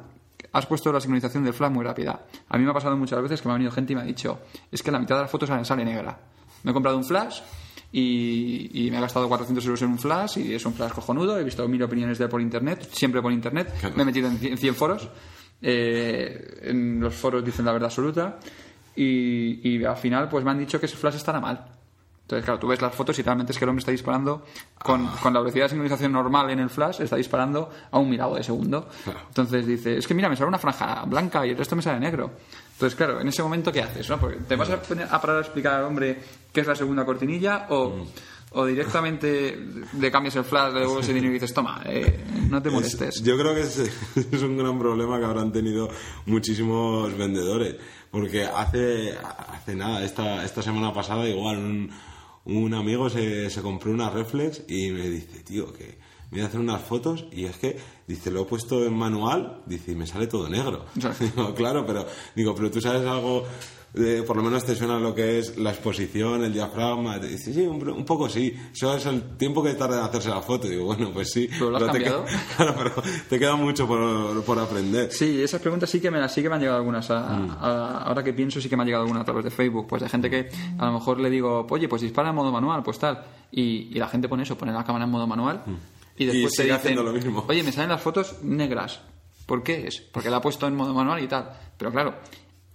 Has puesto la sincronización del flash muy rápida. A mí me ha pasado muchas veces que me ha venido gente y me ha dicho, es que la mitad de las fotos sale, sale negra. Me he comprado un flash y, y me he gastado 400 euros en un flash y es un flash cojonudo. He visto mil opiniones de él por internet, siempre por internet. Me he metido en 100, 100 foros. Eh, en los foros dicen la verdad absoluta. Y, y al final pues me han dicho que ese flash estará mal. Entonces, claro, tú ves las fotos y realmente es que el hombre está disparando con, con la velocidad de sincronización normal en el flash, está disparando a un milagro de segundo. Claro. Entonces dice, es que mira, me sale una franja blanca y el resto me sale negro. Entonces, claro, en ese momento, ¿qué haces? no? Porque ¿Te vas a, poner a parar a explicar al hombre qué es la segunda cortinilla o, o directamente le cambias el flash, le devuelves el dinero y dices, toma, eh, no te molestes? Es- yo creo que es, es un gran problema que habrán tenido muchísimos vendedores. Porque hace, hace nada, esta, esta semana pasada, igual, un, un amigo se, se compró una reflex y me dice, tío, que me voy a hacer unas fotos y es que, dice, lo he puesto en manual, dice, y me sale todo negro. Digo, claro, pero, digo, pero tú sabes algo, de- por lo menos te suena lo que es la exposición, el diafragma. Dice, sí, un, un poco sí. Eso es el tiempo que tarda en hacerse la foto. Digo, bueno, pues sí. ¿Pero lo has te cambiado? claro, pero te queda mucho por, por aprender. Sí, esas preguntas sí que me, sí que me han llegado algunas. a- a- ahora que pienso, sí que me han llegado algunas a través de Facebook. Pues de gente que a lo mejor le digo, oye, pues dispara en modo manual, pues tal. Y, y la gente pone eso, pone la cámara en modo manual. Y después Y te dicen, haciendo lo mismo. oye, me salen las fotos negras. ¿Por qué es? Porque la ha puesto en modo manual y tal. Pero claro,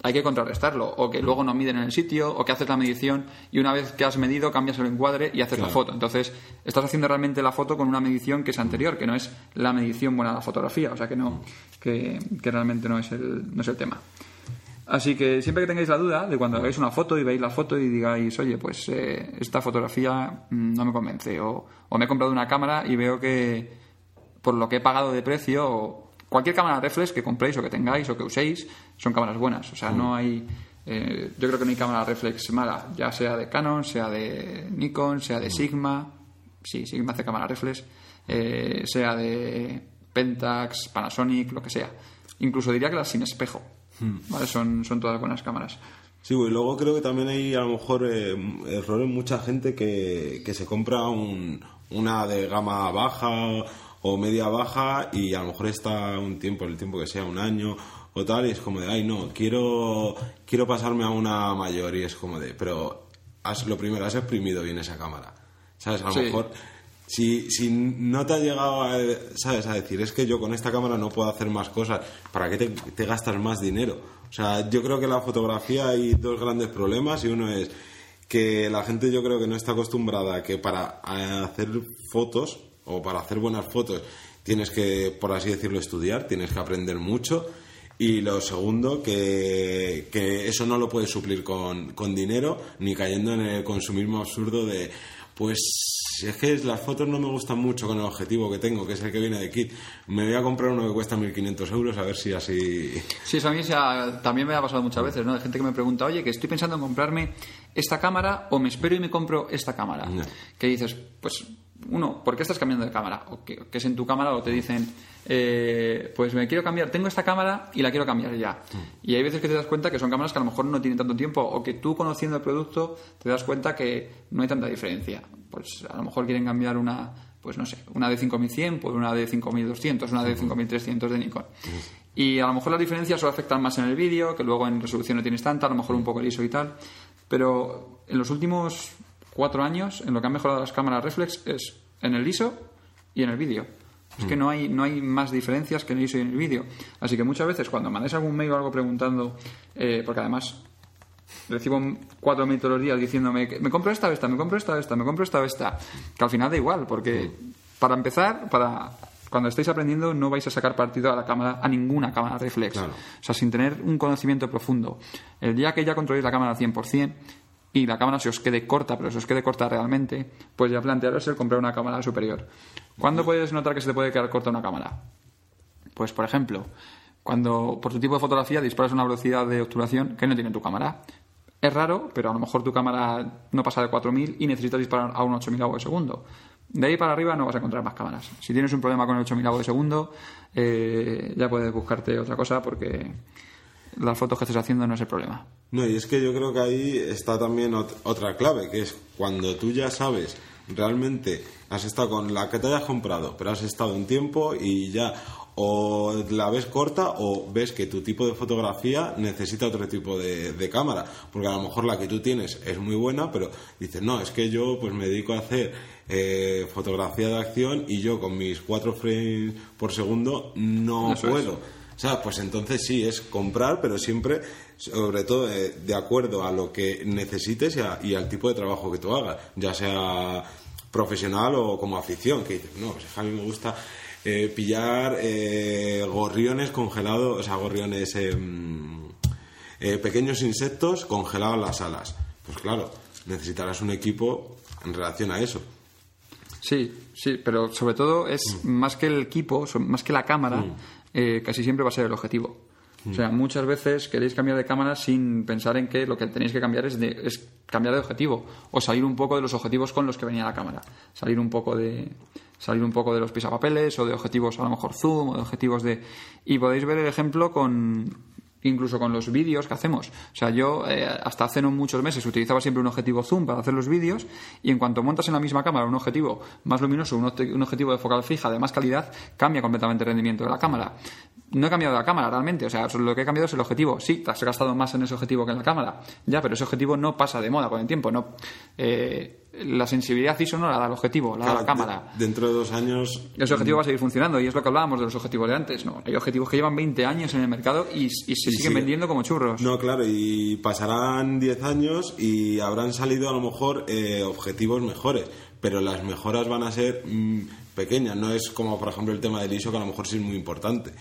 hay que contrarrestarlo. O que luego no miden en el sitio, o que haces la medición y una vez que has medido cambias el encuadre y haces la foto. Entonces, estás haciendo realmente la foto con una medición que es anterior, que no es la medición buena de la fotografía. O sea, que no, que, que realmente no es el, no es el tema. Así que siempre que tengáis la duda de cuando hagáis una foto y veis la foto y digáis, oye, pues eh, esta fotografía mm, no me convence, o, o me he comprado una cámara y veo que por lo que he pagado de precio, cualquier cámara reflex que compréis o que tengáis o que uséis, son cámaras buenas. O sea, no hay. eh, yo creo que no hay cámara reflex mala, ya sea de Canon, sea de Nikon, sea de Sigma. Sí, Sigma hace cámara reflex, eh, sea de Pentax, Panasonic, lo que sea. Incluso diría que las sin espejo. ¿vale? Son, son todas buenas cámaras. Sí, y luego creo que también hay a lo mejor eh, error en mucha gente que, que se compra un, una de gama baja o media baja y a lo mejor está un tiempo, el tiempo que sea, un año o tal, y es como de, ay, no, quiero, quiero pasarme a una mayor y es como de, pero has, lo primero, has exprimido bien esa cámara. ¿Sabes? A lo Sí. mejor si, si no te ha llegado a, ¿sabes? a decir, es que yo con esta cámara no puedo hacer más cosas, ¿para qué te, te gastas más dinero? O sea, yo creo que en la fotografía hay dos grandes problemas y uno es que la gente yo creo que no está acostumbrada a que para hacer fotos o para hacer buenas fotos tienes que, por así decirlo, estudiar, tienes que aprender mucho. Y lo segundo, que, que eso no lo puedes suplir con, con dinero ni cayendo en el consumismo absurdo de Pues si es que las fotos no me gustan mucho con el objetivo que tengo, que es el que viene de kit. Me voy a comprar uno que cuesta 1.500 euros a ver si así... Sí, eso a mí también me ha pasado muchas veces, ¿no? Hay gente que me pregunta, oye, que estoy pensando en comprarme esta cámara o me espero y me compro esta cámara. Que dices, pues uno, ¿por qué estás cambiando de cámara? O que, es en tu cámara o te dicen, eh, pues me quiero cambiar, tengo esta cámara y la quiero cambiar ya. Mm. Y hay veces que te das cuenta que son cámaras que a lo mejor no tienen tanto tiempo o que tú conociendo el producto te das cuenta que no hay tanta diferencia. Pues a lo mejor quieren cambiar una, pues no sé, una de 5100 por una de 5200, una de 5300 de Nikon. Y a lo mejor las diferencias solo afectan más en el vídeo, que luego en resolución no tienes tanta, a lo mejor un poco el ISO y tal. Pero en los últimos cuatro años, en lo que han mejorado las cámaras reflex es en el ISO y en el vídeo. Es que no hay, no hay más diferencias que en el ISO y en el vídeo. Así que muchas veces cuando mandáis algún mail o algo preguntando, eh, porque además recibo cuatro mails todos los días diciéndome me compro esta esta, me compro esta esta, me compro esta esta, que al final da igual, porque para empezar, para cuando estáis aprendiendo no vais a sacar partido a la cámara, a ninguna cámara reflex. O sea, sin tener un conocimiento profundo. El día que ya controléis la cámara al 100%, y la cámara se os quede corta, pero se os quede corta realmente, pues ya plantearos el comprar una cámara superior. ¿Cuándo puedes notar que se te puede quedar corta una cámara? Pues, por ejemplo, cuando por tu tipo de fotografía disparas a una velocidad de obturación que no tiene tu cámara. Es raro, pero a lo mejor tu cámara no pasa de 4000 y necesitas disparar a un 8000 avos de segundo. De ahí para arriba no vas a encontrar más cámaras. Si tienes un problema con el 8000 avos de segundo, eh, ya puedes buscarte otra cosa porque las fotos que estés haciendo no es el problema. No, y es que yo creo que ahí está también otra clave, que es cuando tú ya sabes realmente has estado con la que te hayas comprado, pero has estado un tiempo y ya o la ves corta o ves que tu tipo de fotografía necesita otro tipo de, cámara, porque a lo mejor la que tú tienes es muy buena, pero dices, no, es que yo pues me dedico a hacer eh, fotografía de acción y yo con mis cuatro frames por segundo no puedo. O sea, pues entonces sí, es comprar, pero siempre, sobre todo, eh, de acuerdo a lo que necesites y, al tipo de trabajo que tú hagas, ya sea profesional o como afición, que dices, no, pues a mí me gusta eh, pillar eh, gorriones congelados, o sea, gorriones, em, pequeños insectos congelados en las alas. Pues claro, necesitarás un equipo en relación a eso. Sí, sí, pero sobre todo es mm. más que el equipo, más que la cámara, mm. Eh, casi siempre va a ser el objetivo. O sea, muchas veces queréis cambiar de cámara sin pensar en que lo que tenéis que cambiar es, es cambiar de objetivo o salir un poco de los objetivos con los que venía la cámara. Salir un poco de salir un poco de los pisapapeles o de objetivos a lo mejor zoom o de objetivos de y podéis ver el ejemplo con incluso con los vídeos que hacemos. O sea, yo eh, hasta hace no muchos meses utilizaba siempre un objetivo zoom para hacer los vídeos y en cuanto montas en la misma cámara un objetivo más luminoso, un, objetivo de focal fija de más calidad, cambia completamente el rendimiento de la cámara. No he cambiado la cámara realmente, o sea, lo que he cambiado es el objetivo. Sí, te has gastado más en ese objetivo que en la cámara, ya, pero ese objetivo no pasa de moda con el tiempo, no. Eh, la sensibilidad ISO no la da el objetivo, la da la cámara. dentro de dos años. Ese objetivo va a seguir funcionando y es lo que hablábamos de los objetivos de antes. ¿no? Hay objetivos que llevan 20 años en el mercado y, se siguen vendiendo como churros. No, claro, y pasarán 10 años y habrán salido a lo mejor eh, objetivos mejores, pero las mejoras van a ser mm, pequeñas. No es como, por ejemplo, el tema del ISO, que a lo mejor sí es muy importante.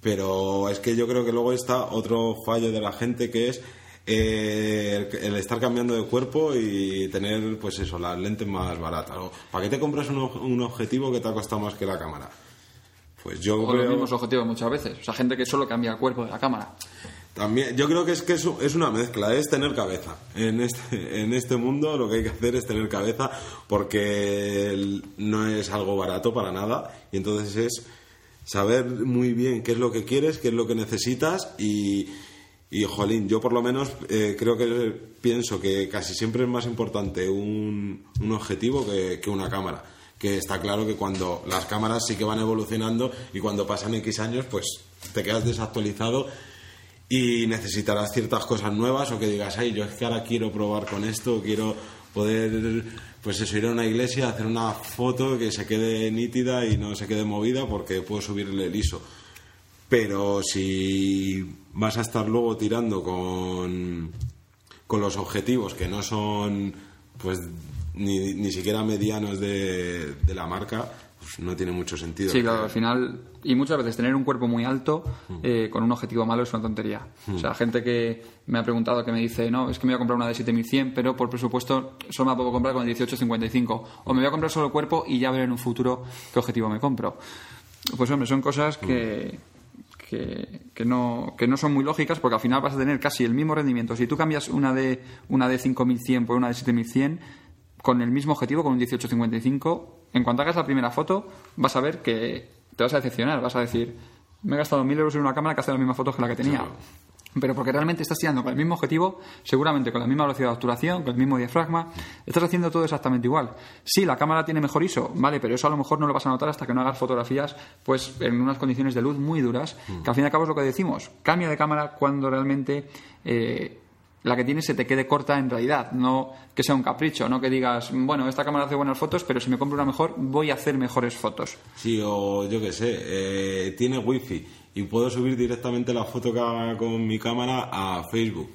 Pero es que yo creo que luego está otro fallo de la gente que es eh, el estar cambiando de cuerpo y tener, pues eso, las lentes más baratas. ¿Para qué te compras un, objetivo que te ha costado más que la cámara? Pues yo o los mismos objetivos muchas veces. O sea, gente que solo cambia el cuerpo de la cámara. También, yo creo que es que es, es una mezcla, es tener cabeza. En este, en este mundo lo que hay que hacer es tener cabeza porque no es algo barato para nada y entonces es saber muy bien qué es lo que quieres, qué es lo que necesitas y, y, jolín, yo por lo menos eh, creo que pienso que casi siempre es más importante un, un objetivo que, que, una cámara. Que está claro que cuando las cámaras sí que van evolucionando y cuando pasan X años, pues te quedas desactualizado y necesitarás ciertas cosas nuevas o que digas, ay, yo es que ahora quiero probar con esto, quiero poder, pues eso, ir a una iglesia, hacer una foto que se quede nítida y no se quede movida porque puedo subirle el ISO pero si vas a estar luego tirando con, con los objetivos que no son pues ni, ni siquiera medianos de, de la marca, pues no tiene mucho sentido. Sí, claro, al final, y muchas veces tener un cuerpo muy alto eh, con un objetivo malo es una tontería. O sea, gente que me ha preguntado, que me dice, no, es que me voy a comprar una de 7100, pero por presupuesto solo me la puedo comprar con el 1855. O me voy a comprar solo el cuerpo y ya veré en un futuro qué objetivo me compro. Pues hombre, son cosas que, que, no, que no son muy lógicas porque al final vas a tener casi el mismo rendimiento. Si tú cambias una de, una de 5100 por una de 7100, con el mismo objetivo, con un 1855, en cuanto hagas la primera foto, vas a ver que te vas a decepcionar. Vas a decir, me he gastado mil euros en una cámara que hace las mismas fotos que la que tenía. Pero porque realmente estás tirando con el mismo objetivo, seguramente con la misma velocidad de obturación, con el mismo diafragma, estás haciendo todo exactamente igual. Sí, la cámara tiene mejor ISO, vale, pero eso a lo mejor no lo vas a notar hasta que no hagas fotografías pues en unas condiciones de luz muy duras, que al fin y al cabo es lo que decimos. Cambia de cámara cuando realmente eh, la que tienes se te quede corta en realidad, no que sea un capricho, no que digas, bueno, esta cámara hace buenas fotos, pero si me compro una mejor, voy a hacer mejores fotos. Sí, o yo qué sé, eh, tiene wifi y puedo subir directamente la foto con mi cámara a Facebook.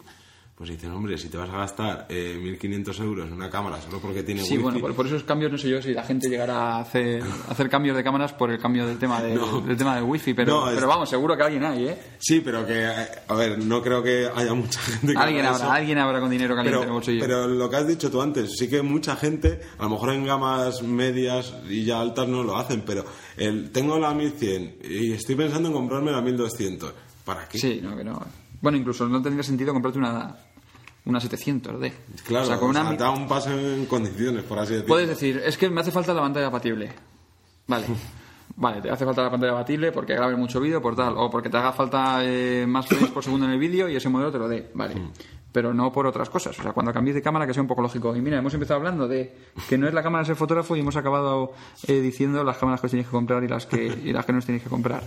Pues dicen, hombre, si te vas a gastar eh, 1.500 euros en una cámara solo porque tiene Sí, wifi... bueno, por, por esos cambios no sé yo si la gente llegará a hacer, a hacer cambios de cámaras por el cambio del tema, de- No. del tema del wifi, pero, No, es- pero vamos, seguro que alguien hay, ¿eh? Sí, pero que, a ver, no creo que haya mucha gente que Alguien habrá, eso. alguien habrá con dinero caliente en el Pero, bolsillo. pero lo que has dicho tú antes, sí que mucha gente, a lo mejor en gamas medias y ya altas no lo hacen, pero el, tengo la 1100 y estoy pensando en comprarme la 1200. ¿Para qué? Sí, no, que no. Bueno, incluso no tendría sentido comprarte una, una 700 de. Claro, o sea, con una o sea, da un paso en condiciones, por así decirlo. Puedes decir, es que me hace falta la pantalla abatible. Vale. Vale, te hace falta la pantalla abatible porque grabes mucho vídeo, por tal, o porque te haga falta eh, más frames por segundo en el vídeo y ese modelo te lo dé. Vale. Pero no por otras cosas. O sea, cuando cambies de cámara, que sea un poco lógico. Y mira, hemos empezado hablando de que no es la cámara ser fotógrafo y hemos acabado eh, diciendo las cámaras que os tenéis que comprar y las que, y las que no os tenéis que comprar.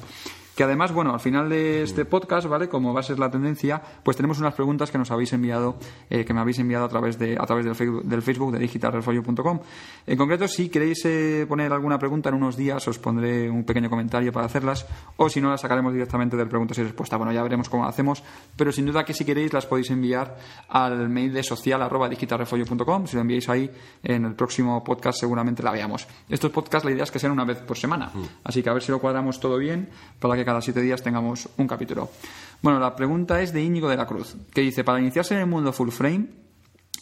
Que además, bueno, al final de este podcast, ¿vale? Como va a ser la tendencia, pues tenemos unas preguntas que nos habéis enviado, eh, que me habéis enviado a través de a través del Facebook, del Facebook de digitalrefollo.com. En concreto, si queréis eh, poner alguna pregunta en unos días, os pondré un pequeño comentario para hacerlas, o si no, las sacaremos directamente del preguntas y respuesta. Bueno, ya veremos cómo lo hacemos, pero sin duda que si queréis las podéis enviar al mail de social arroba digitalrefollo.com. Si lo enviáis ahí, en el próximo podcast seguramente la veamos. Estos podcasts, la idea es que sean una vez por semana, así que a ver si lo cuadramos todo bien para que cada siete días tengamos un capítulo. Bueno, la pregunta es de Íñigo de la Cruz, que dice, para iniciarse en el mundo full frame,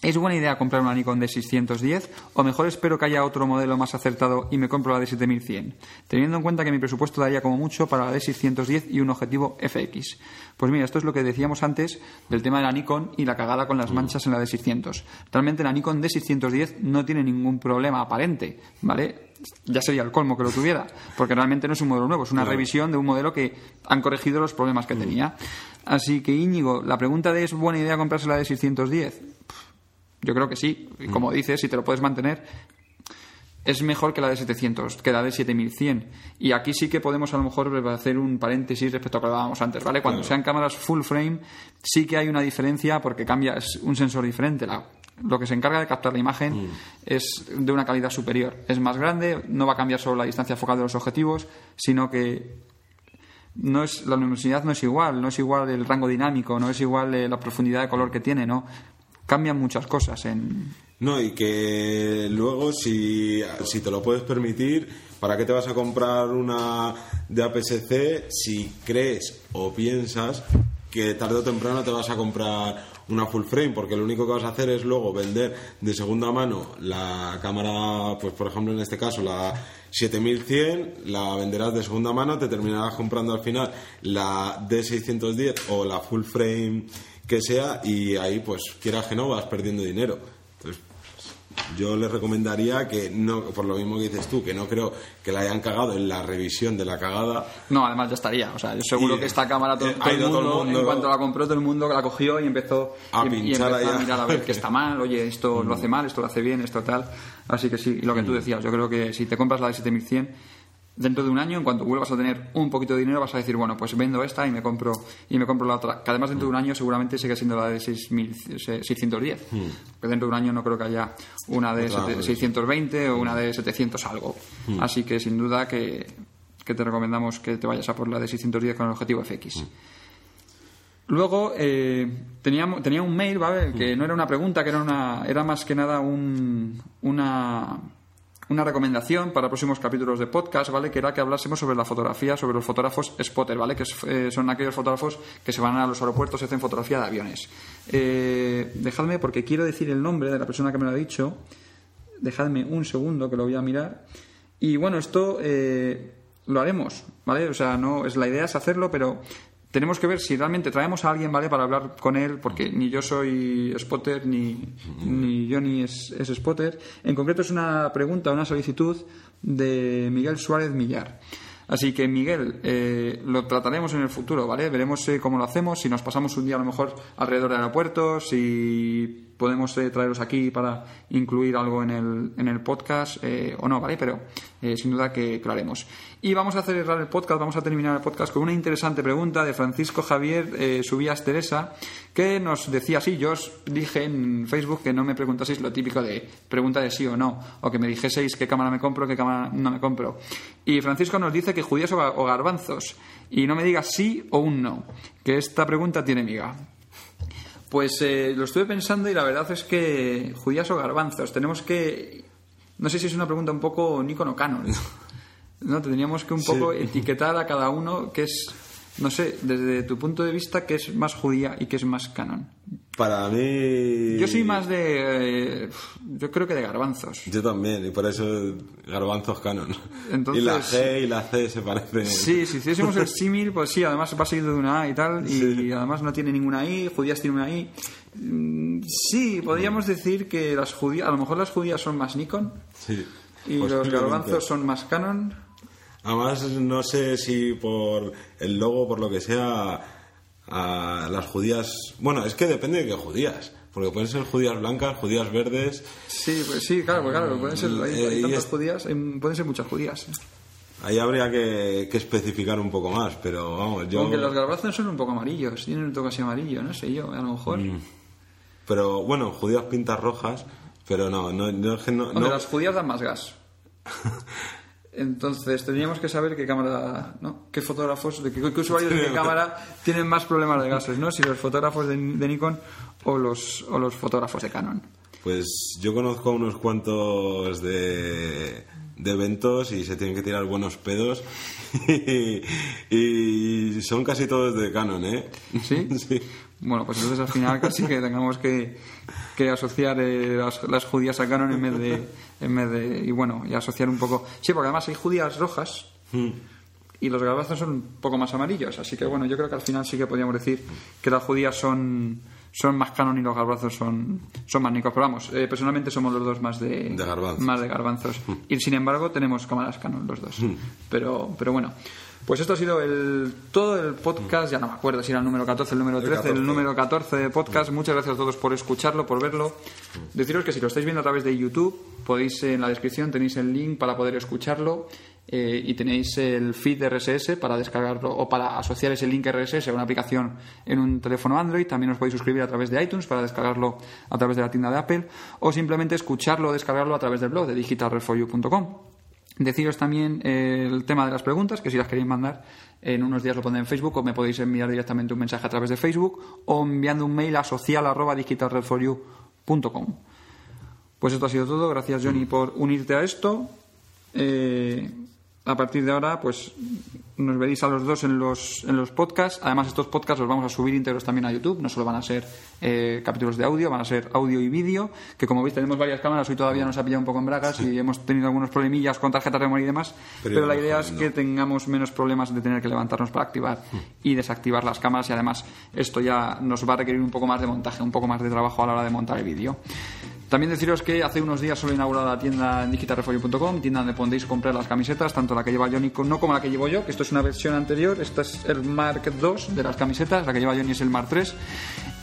¿Es buena idea comprar una Nikon D610 o mejor espero que haya otro modelo más acertado y me compro la D7100? Teniendo en cuenta que mi presupuesto daría como mucho para la D610 y un objetivo FX. Pues mira, esto es lo que decíamos antes del tema de la Nikon y la cagada con las manchas en la D600. Realmente la Nikon D610 no tiene ningún problema aparente, ¿vale? Ya sería el colmo que lo tuviera, porque realmente no es un modelo nuevo, es una revisión de un modelo que han corregido los problemas que tenía. Así que Íñigo, la pregunta de ¿es buena idea comprarse la D610? Yo creo que sí. Y como dices, si te lo puedes mantener, es mejor que la de 700, que la de 7100. Y aquí sí que podemos a lo mejor hacer un paréntesis respecto a lo que hablábamos antes, ¿vale? Cuando Claro. sean cámaras full frame, sí que hay una diferencia porque cambia, es un sensor diferente. La- lo que se encarga de captar la imagen es de una calidad superior. Es más grande, no va a cambiar solo la distancia focal de los objetivos, sino que no es la luminosidad no es igual, no es igual el rango dinámico, no es igual eh, la profundidad de color que tiene, ¿no? Cambian muchas cosas en, No, y que luego, si, si te lo puedes permitir, ¿para qué te vas a comprar una de APS-C si crees o piensas que tarde o temprano te vas a comprar una full frame? Porque lo único que vas a hacer es luego vender de segunda mano la cámara, pues por ejemplo en este caso la 7100, la venderás de segunda mano, te terminarás comprando al final la D610 o la full frame que sea y ahí pues quieras que no vas perdiendo dinero. Entonces, yo les recomendaría que no, por lo mismo que dices tú, que no creo que la hayan cagado en la revisión de la cagada. No, además ya estaría. O sea, yo seguro Y, que esta cámara todo, eh, todo el ido todo el mundo, mundo- en cuanto la compró, todo el mundo la cogió y empezó A y, y pinchar empezó allá. a mirar a ver qué está mal, oye, esto lo hace mal, esto lo hace bien, esto tal. Así que sí, y lo que Mm. tú decías, yo creo que si te compras la de 7100, dentro de un año, en cuanto vuelvas a tener un poquito de dinero, vas a decir, bueno, pues vendo esta y me compro y me compro la otra. Que además dentro de un año seguramente sigue siendo la de 6000 610. Que dentro de un año no creo que haya una de Mm. Sete- pues. 620 o una de 700 algo. Mm. Así que sin duda que, que te recomendamos que te vayas a por la de 610 con el objetivo FX. Luego eh, tenía, tenía un mail, ¿vale? Que no era una pregunta, que era una era más que nada un, una una recomendación para próximos capítulos de podcast, ¿vale? Que era que hablásemos sobre la fotografía, sobre los fotógrafos spotter, ¿vale? Que eh, son aquellos fotógrafos que se van a los aeropuertos y hacen fotografía de aviones. Eh, dejadme, porque quiero decir el nombre de la persona que me lo ha dicho. Dejadme un segundo que lo voy a mirar. Y bueno, esto eh, lo haremos, ¿vale? O sea, no es la idea es hacerlo, pero tenemos que ver si realmente traemos a alguien, ¿vale? Para hablar con él, porque ni yo soy spotter, ni, ni Johnny es, es spotter. En concreto es una pregunta, una solicitud de Miguel Suárez Millar. Así que, Miguel, eh, lo trataremos en el futuro, ¿vale? Veremos eh, cómo lo hacemos, si nos pasamos un día a lo mejor alrededor del aeropuerto, si podemos eh, traeros aquí para incluir algo en el, en el podcast o no, ¿vale? Pero sin duda que, que lo haremos. Y vamos a cerrar el podcast, vamos a terminar el podcast con una interesante pregunta de Francisco Javier eh, Subías Teresa, que nos decía así, yo os dije en Facebook que no me preguntaseis lo típico de pregunta de sí o no, o que me dijeseis qué cámara me compro, qué cámara no me compro. Y Francisco nos dice que judíos o garbanzos, y no me digas sí o un no, que esta pregunta tiene miga. Pues eh, lo estuve pensando y la verdad es que judías o garbanzos, tenemos que... No sé si es una pregunta un poco Nikon o Canon. No, tendríamos que un poco etiquetar a cada uno que es, no sé, desde tu punto de vista, qué es más judía y qué es más canon. Para mí. Yo soy más de. Eh, yo creo que de garbanzos. Yo también, y por eso garbanzos canon. y la G y la C se parecen. Sí, si hiciésemos el símil, pues sí, además va seguido de una A y tal, y además no tiene ninguna I, judías tiene una I. Mm, sí, podríamos decir que las judías. A lo mejor las judías son más Nikon. Sí. Y los garbanzos son más canon. Además, no sé si por el logo, por lo que sea, a las judías. Bueno, es que depende de qué judías. Porque pueden ser judías blancas, judías verdes. Sí, pues sí, claro, pues claro. Pueden ser, hay, tantas judías, pueden ser muchas judías. Ahí habría que, especificar un poco más, pero vamos, yo. Aunque los garbanzos son un poco amarillos, tienen un toque así amarillo, no sé yo, a lo mejor. Mm. Pero bueno, judías pintas rojas, pero no, no, no, no, no... las judías dan más gas. Entonces tendríamos que saber qué cámara, ¿no? qué fotógrafos, de qué, usuarios de qué cámara tienen más problemas de gases, ¿no? Si los fotógrafos de, Nikon o los, o los fotógrafos de Canon. Pues yo conozco unos cuantos de, de eventos y se tienen que tirar buenos pedos y, son casi todos de Canon, ¿eh? ¿Sí? sí. Bueno, pues entonces al final casi que tengamos que, que asociar eh, las, judías a Canon en vez de, en vez de y bueno y asociar un poco sí porque además hay judías rojas y los garbanzos son un poco más amarillos así que bueno yo creo que al final sí que podríamos decir que las judías son son más canon y los garbanzos son, son más nicos. Pero vamos, eh, personalmente somos los dos más de, garbanzos. Más de garbanzos. Hmm. Y sin embargo tenemos cámaras canon los dos. Hmm. Pero, pero bueno. Pues esto ha sido el, todo el podcast, ya no me acuerdo si era el número 14, el número 13, el, número 14 de podcast. Muchas gracias a todos por escucharlo, por verlo. Deciros que si lo estáis viendo a través de YouTube, podéis en la descripción tenéis el link para poder escucharlo eh, y tenéis el feed RSS para descargarlo o para asociar ese link RSS a una aplicación en un teléfono Android. También os podéis suscribir a través de iTunes para descargarlo a través de la tienda de Apple o simplemente escucharlo o descargarlo a través del blog de digitalreforyou.com. Deciros también eh, el tema de las preguntas, que si las queréis mandar, en unos días lo pondré en Facebook o me podéis enviar directamente un mensaje a través de Facebook o enviando un mail a social.digitalredforyou.com. Pues esto ha sido todo. Gracias, Johnny, por unirte a esto. Eh, a partir de ahora, pues nos veréis a los dos en los, en los podcasts. Además, estos podcasts los vamos a subir íntegros también a YouTube. No solo van a ser eh, capítulos de audio, van a ser audio y vídeo. Que como veis, tenemos varias cámaras. Hoy todavía nos ha pillado un poco en bragas y hemos tenido algunos problemillas con tarjetas de memoria y demás. Pero, la idea es que tengamos menos problemas de tener que levantarnos para activar y desactivar las cámaras. Y además, esto ya nos va a requerir un poco más de montaje, un poco más de trabajo a la hora de montar el vídeo. También deciros que hace unos días solo he inaugurado la tienda en digitalrefolio.com, tienda donde podéis comprar las camisetas, tanto la que lleva Johnny no como la que llevo yo, que esto es una versión anterior, esta es el Mark II de las camisetas, la que lleva Johnny es el Mark III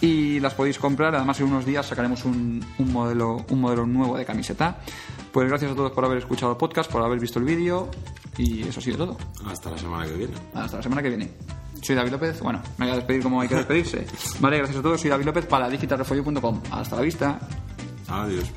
y las podéis comprar, además en unos días sacaremos un, modelo, un modelo nuevo de camiseta. Pues gracias a todos por haber escuchado el podcast, por haber visto el vídeo y eso ha sido todo. Hasta la semana que viene. Hasta la semana que viene. Soy David López. Bueno, me voy a despedir como hay que despedirse. vale, gracias a todos. Soy David López para digitalrefolio.com. Hasta la vista. Adiós.